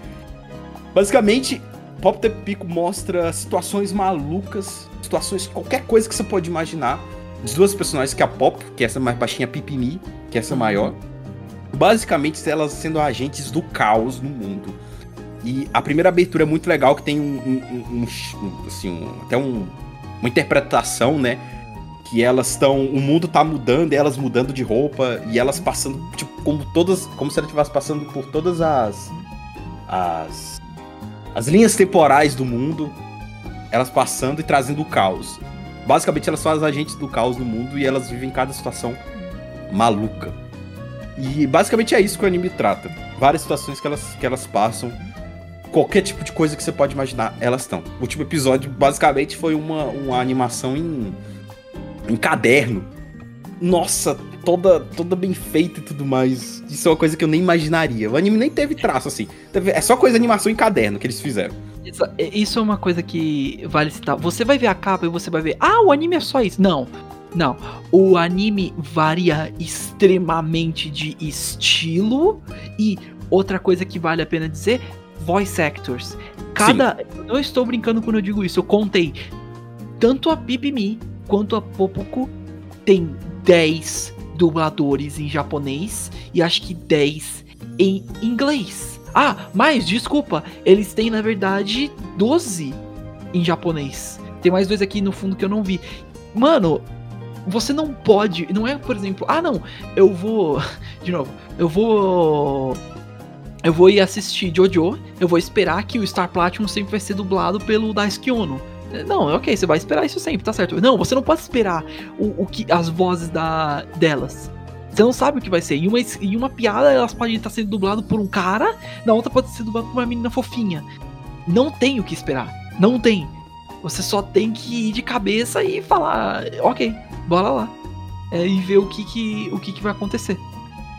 Basicamente, Pop Tep Pico mostra situações malucas, situações, qualquer coisa que você pode imaginar. De duas personagens, que é a Pop, que é essa mais baixinha, Pipimi, que é essa maior. Basicamente, elas sendo agentes do caos no mundo. E a primeira abertura é muito legal, que tem um, um- um- um- assim, até um- uma interpretação, né? Que elas estão. O mundo tá mudando, e elas mudando de roupa, e elas passando, tipo, como todas. Como se ela estivesse passando por todas as. As. As linhas temporais do mundo. Elas passando e trazendo o caos. Basicamente, elas são as agentes do caos no mundo e elas vivem cada situação maluca. E basicamente é isso que o anime trata. Várias situações que elas, que elas passam qualquer tipo de coisa que você pode imaginar, elas estão. O último episódio, basicamente, foi uma, uma animação em, em caderno. Nossa, toda, toda bem feita e tudo mais. Isso é uma coisa que eu nem imaginaria. O anime nem teve traço, assim. É só coisa de animação em caderno que eles fizeram. Isso, isso é uma coisa que vale citar. Você vai ver a capa e você vai ver, ah, o anime é só isso. Não, não. O anime varia extremamente de estilo e outra coisa que vale a pena dizer, voice actors. Cada, eu não estou brincando quando eu digo isso. Eu contei tanto a Pipimi quanto a Popuku tem 10 dubladores em japonês e acho que 10 em inglês. Ah, mas desculpa, eles têm na verdade 12 em japonês. Tem mais dois aqui no fundo que eu não vi. Mano, você não pode, não é, por exemplo, ah não, eu vou, de novo, eu vou eu vou ir assistir Jojo, eu vou esperar que o Star Platinum sempre vai ser dublado pelo Daisuke Ono. Não, ok, você vai esperar isso sempre, tá certo. Não, você não pode esperar o, o que as vozes da delas. Você não sabe o que vai ser. Em uma, em uma piada, elas podem estar sendo dubladas por um cara, na outra pode ser dublado por uma menina fofinha. Não tem o que esperar. Não tem. Você só tem que ir de cabeça e falar, ok, bora lá. É, e ver o que, que, o que, que vai acontecer.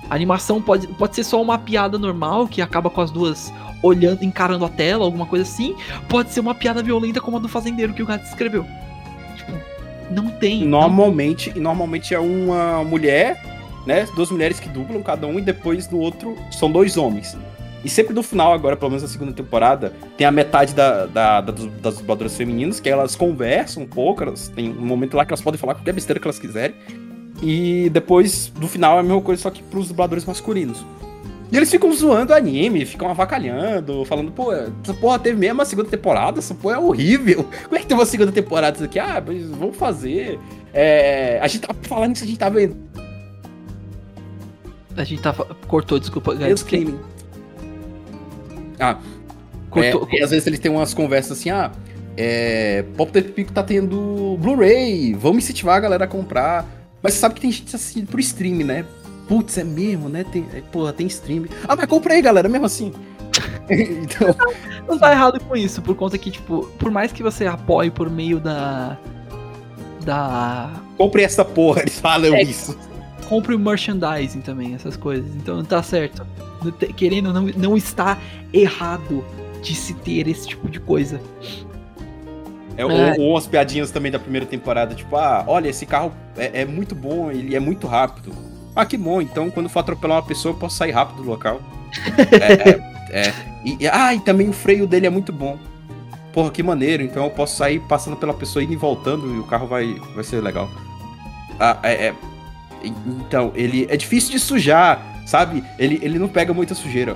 A animação pode, pode ser só uma piada normal, que acaba com as duas olhando, encarando a tela, alguma coisa assim. Pode ser uma piada violenta como a do fazendeiro que o gato escreveu. Tipo, não tem. não Normalmente, e normalmente é uma mulher, né? Duas mulheres que dublam cada um, e depois no outro são dois homens. E sempre no final, agora, pelo menos na segunda temporada, tem a metade da, da- da- das dubladoras femininas, que elas conversam um pouco, elas têm um momento lá que elas podem falar qualquer besteira que elas quiserem. E depois, no final, é a mesma coisa, só que pros dubladores masculinos. E eles ficam zoando o anime, ficam avacalhando, falando, pô, essa porra teve mesmo uma segunda temporada, essa porra é horrível. Como é que tem uma segunda temporada isso aqui? Ah, mas vamos fazer. É, a gente tava falando isso, a gente tava vendo A gente tava. Cortou, desculpa. Gads. streaming. Ah, Cortou. É, e às vezes eles têm umas conversas assim, ah, é, Pop Tep Pico tá tendo Blu-ray, vamos incentivar a galera a comprar. Mas você sabe que tem gente assistindo pro stream, né? Putz, é mesmo, né? Tem, é, porra, tem stream. Ah, mas compra aí, galera, mesmo assim. então, Não tá errado com isso, por conta que, tipo, por mais que você apoie por meio da. Da. compre essa porra, eles falam É. isso. Compre o merchandising também, essas coisas. Então tá certo. Querendo, não, não está errado de se ter esse tipo de coisa. É, ou, É. ou umas piadinhas também da primeira temporada, tipo, ah, olha, esse carro é, é muito bom, ele é muito rápido. Ah, que bom, então quando for atropelar uma pessoa, eu posso sair rápido do local. é, é, é. E, ah, e também o freio dele é muito bom. Porra, que maneiro, então eu posso sair passando pela pessoa indo e voltando e o carro vai, vai ser legal. Ah, é, é. Então, ele é difícil de sujar, sabe? Ele, ele não pega muita sujeira.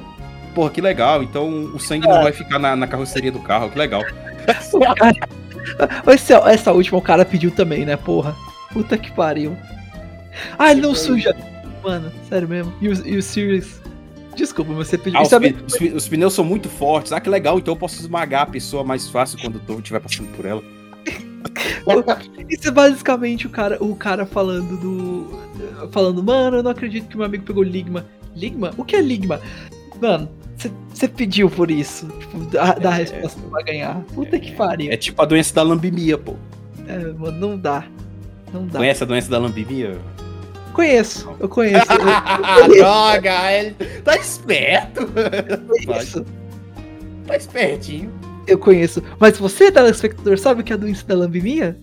Porra, que legal, então o sangue não vai ficar na, na carroceria do carro, que legal. Esse- essa última o cara pediu também, né, porra? Puta que pariu. Ah, ele não suja. Mano, sério mesmo. E o, e o Sirius. Desculpa, você pediu. Ah, os, Sabe- pe- os os pneus são muito fortes. Ah, que legal. Então eu posso esmagar a pessoa mais fácil quando eu estiver passando por ela. Isso é basicamente o cara, o cara falando do. Falando, mano, eu não acredito que meu amigo pegou Ligma. Ligma? O que é Ligma? Mano, você pediu por isso. Tipo, dá, dá a resposta pra ganhar. Puta que pariu. É tipo a doença da lambimia, pô. É, mano, não dá. Não dá. Conhece a doença da lambimia? Conheço, eu conheço. Ah, droga! Ele tá esperto! Eu conheço. Tá espertinho. Eu conheço. Mas você, telespectador, sabe o que é a doença da lambimia?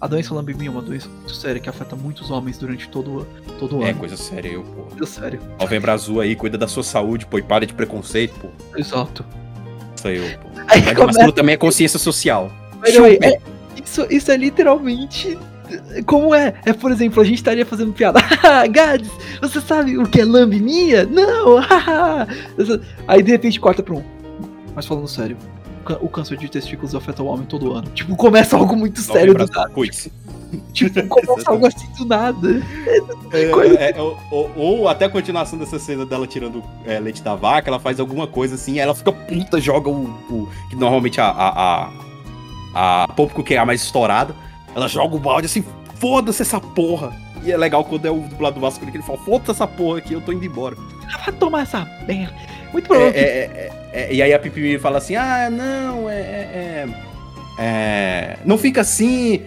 A doença lambimia é uma doença muito séria que afeta muitos homens durante todo, todo o É ano. coisa séria, eu, pô. Muito sério. Novembro Azul aí, cuida da sua saúde, pô, e para de preconceito, pô. Exato. Isso aí, eu, pô. Aí Mas começa também é consciência social. É- isso, isso é literalmente. Como é? É, por exemplo, a gente estaria fazendo piada. Haha, Gads, você sabe o que é lambimia? Não! haha." Aí de repente corta pra um. Mas falando sério, o cân- o câncer de testículos afeta o homem todo ano. Tipo, começa algo muito sério do nada. Cuide-se. Tipo, começa algo assim do nada. É, Coisa- é, é, ou, ou- até a continuação dessa cena dela tirando é, leite da vaca, ela faz alguma coisa assim, ela fica puta, joga o. o- que normalmente a. a, a, a que é a mais estourada, ela joga o balde assim, foda-se essa porra. E é legal quando é o dublador masculino que ele fala, foda-se essa porra aqui, eu tô indo embora. Vai tomar essa merda. Muito É, provável. é, é, é, e aí a Pipi fala assim: ah, não, é. é, é, é, não fica assim,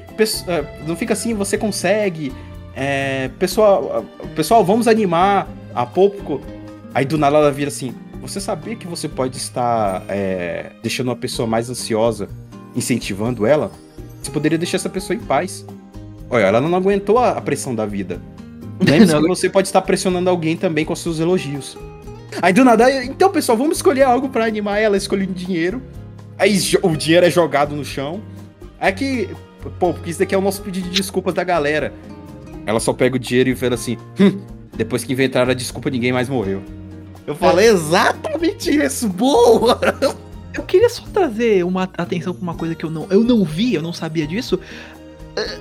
é, não fica assim, você consegue. É, pessoal, pessoal, vamos animar a Popco. Aí do nada ela vira assim: você sabia que você pode estar é, deixando uma pessoa mais ansiosa, incentivando ela? Você poderia deixar essa pessoa em paz. Olha, ela não aguentou a, a pressão da vida. Lembre-se Não que você pode estar pressionando alguém também com seus elogios. Aí do nada, então pessoal, vamos escolher algo pra animar ela, escolhendo dinheiro. Aí o dinheiro é jogado no chão. Aí que, pô, porque isso daqui é o nosso pedido de desculpas da galera. Ela só pega o dinheiro e fala assim: hum, depois que inventaram a desculpa, ninguém mais morreu. Eu falei exatamente isso, boa! Eu queria só trazer uma atenção pra uma coisa que eu não, eu não vi, eu não sabia disso.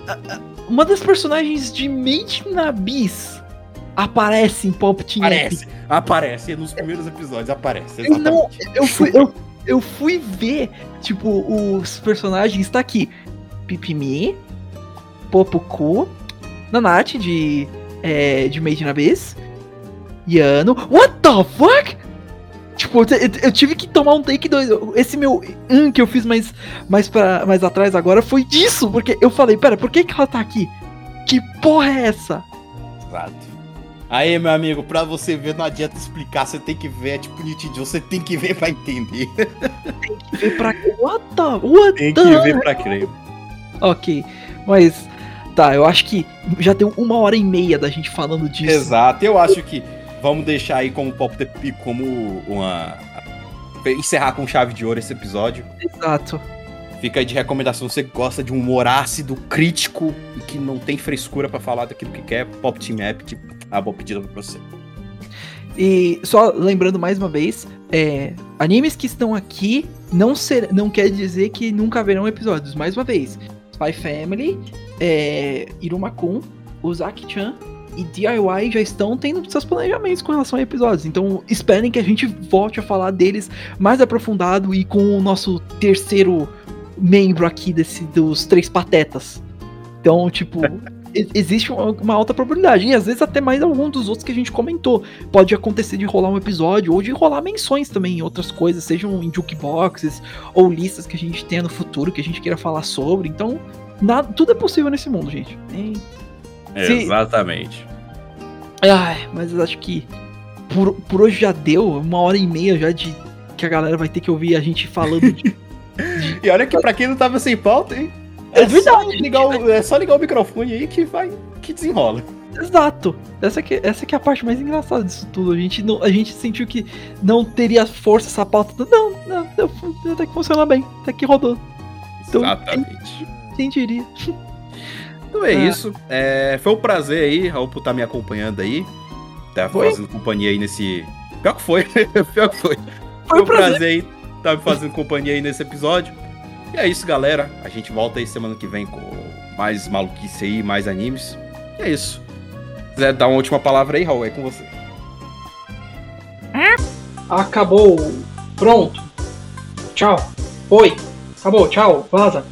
Ah, Uma das personagens de in Abyss aparece em Pop Team. Aparece, aparece, nos primeiros episódios aparece, Eu não- exatamente. Eu fui, eu, eu fui ver, tipo, os personagens. Tá aqui: Pipimi, Popuku, Nanate de, é, de Made in Abyss, Yano. What the fuck? Tipo, eu, tive que tomar um take 2. Esse meu um que eu fiz mais, mais, pra, mais atrás agora foi disso. Porque eu falei: pera, por que, que ela tá aqui? Que porra é essa? Exato. Aí, meu amigo, pra você ver, não adianta explicar, você tem que ver, é tipo Nintendo, você tem que ver pra entender. Ver pra. What the? What Tem the? que ver pra crer. Ok, mas tá, eu acho que já deu uma hora e meia da gente falando disso. Exato, eu acho que vamos deixar aí como Pop the Pico, como uma. Encerrar com chave de ouro esse episódio. Exato. Fica aí de recomendação. Você gosta de um humor ácido, crítico e que não tem frescura pra falar daquilo que quer, Pop Team App, tipo, a boa pedida pra você. E só lembrando mais uma vez, é, animes que estão aqui não, ser, não quer dizer que nunca haverão episódios. Mais uma vez, Spy Family, é, Irumakun, Uzaki-chan e DIY já estão tendo seus planejamentos com relação a episódios. Então esperem que a gente volte a falar deles mais aprofundado e com o nosso terceiro membro aqui desse, dos três patetas. Então, tipo, existe uma, alta probabilidade. E às vezes até mais algum dos outros que a gente comentou. Pode acontecer de rolar um episódio ou de rolar menções também em outras coisas, sejam em jukeboxes ou listas que a gente tenha no futuro que a gente queira falar sobre. Então, nada, tudo é possível nesse mundo, gente. E- Sim. Exatamente. Ai, mas eu acho que por, por hoje já deu uma hora e meia já de que a galera vai ter que ouvir a gente falando de. E olha que pra quem não tava sem pauta, hein? É só verdade. ligar o- é só ligar o microfone aí que vai. que desenrola. Exato. Essa que, essa que é a parte mais engraçada disso tudo. A gente, não, a gente sentiu que não teria força essa pauta. Não, não, não, até que funciona bem. Até que rodou. Então, Exatamente. Quem diria? Então é Ah. isso. É, foi um prazer aí, Raul, por estar me acompanhando aí. Tá Foi? fazendo companhia aí nesse. Pior que foi. Pior que foi. Foi um prazer. prazer aí estar me fazendo companhia aí nesse episódio. E é isso, galera. A gente volta aí semana que vem com mais maluquice aí, mais animes. E é isso. Se quiser dar uma última palavra aí, Raul, é com você. Acabou. Pronto. Tchau. Oi. Acabou. Tchau. Vaza.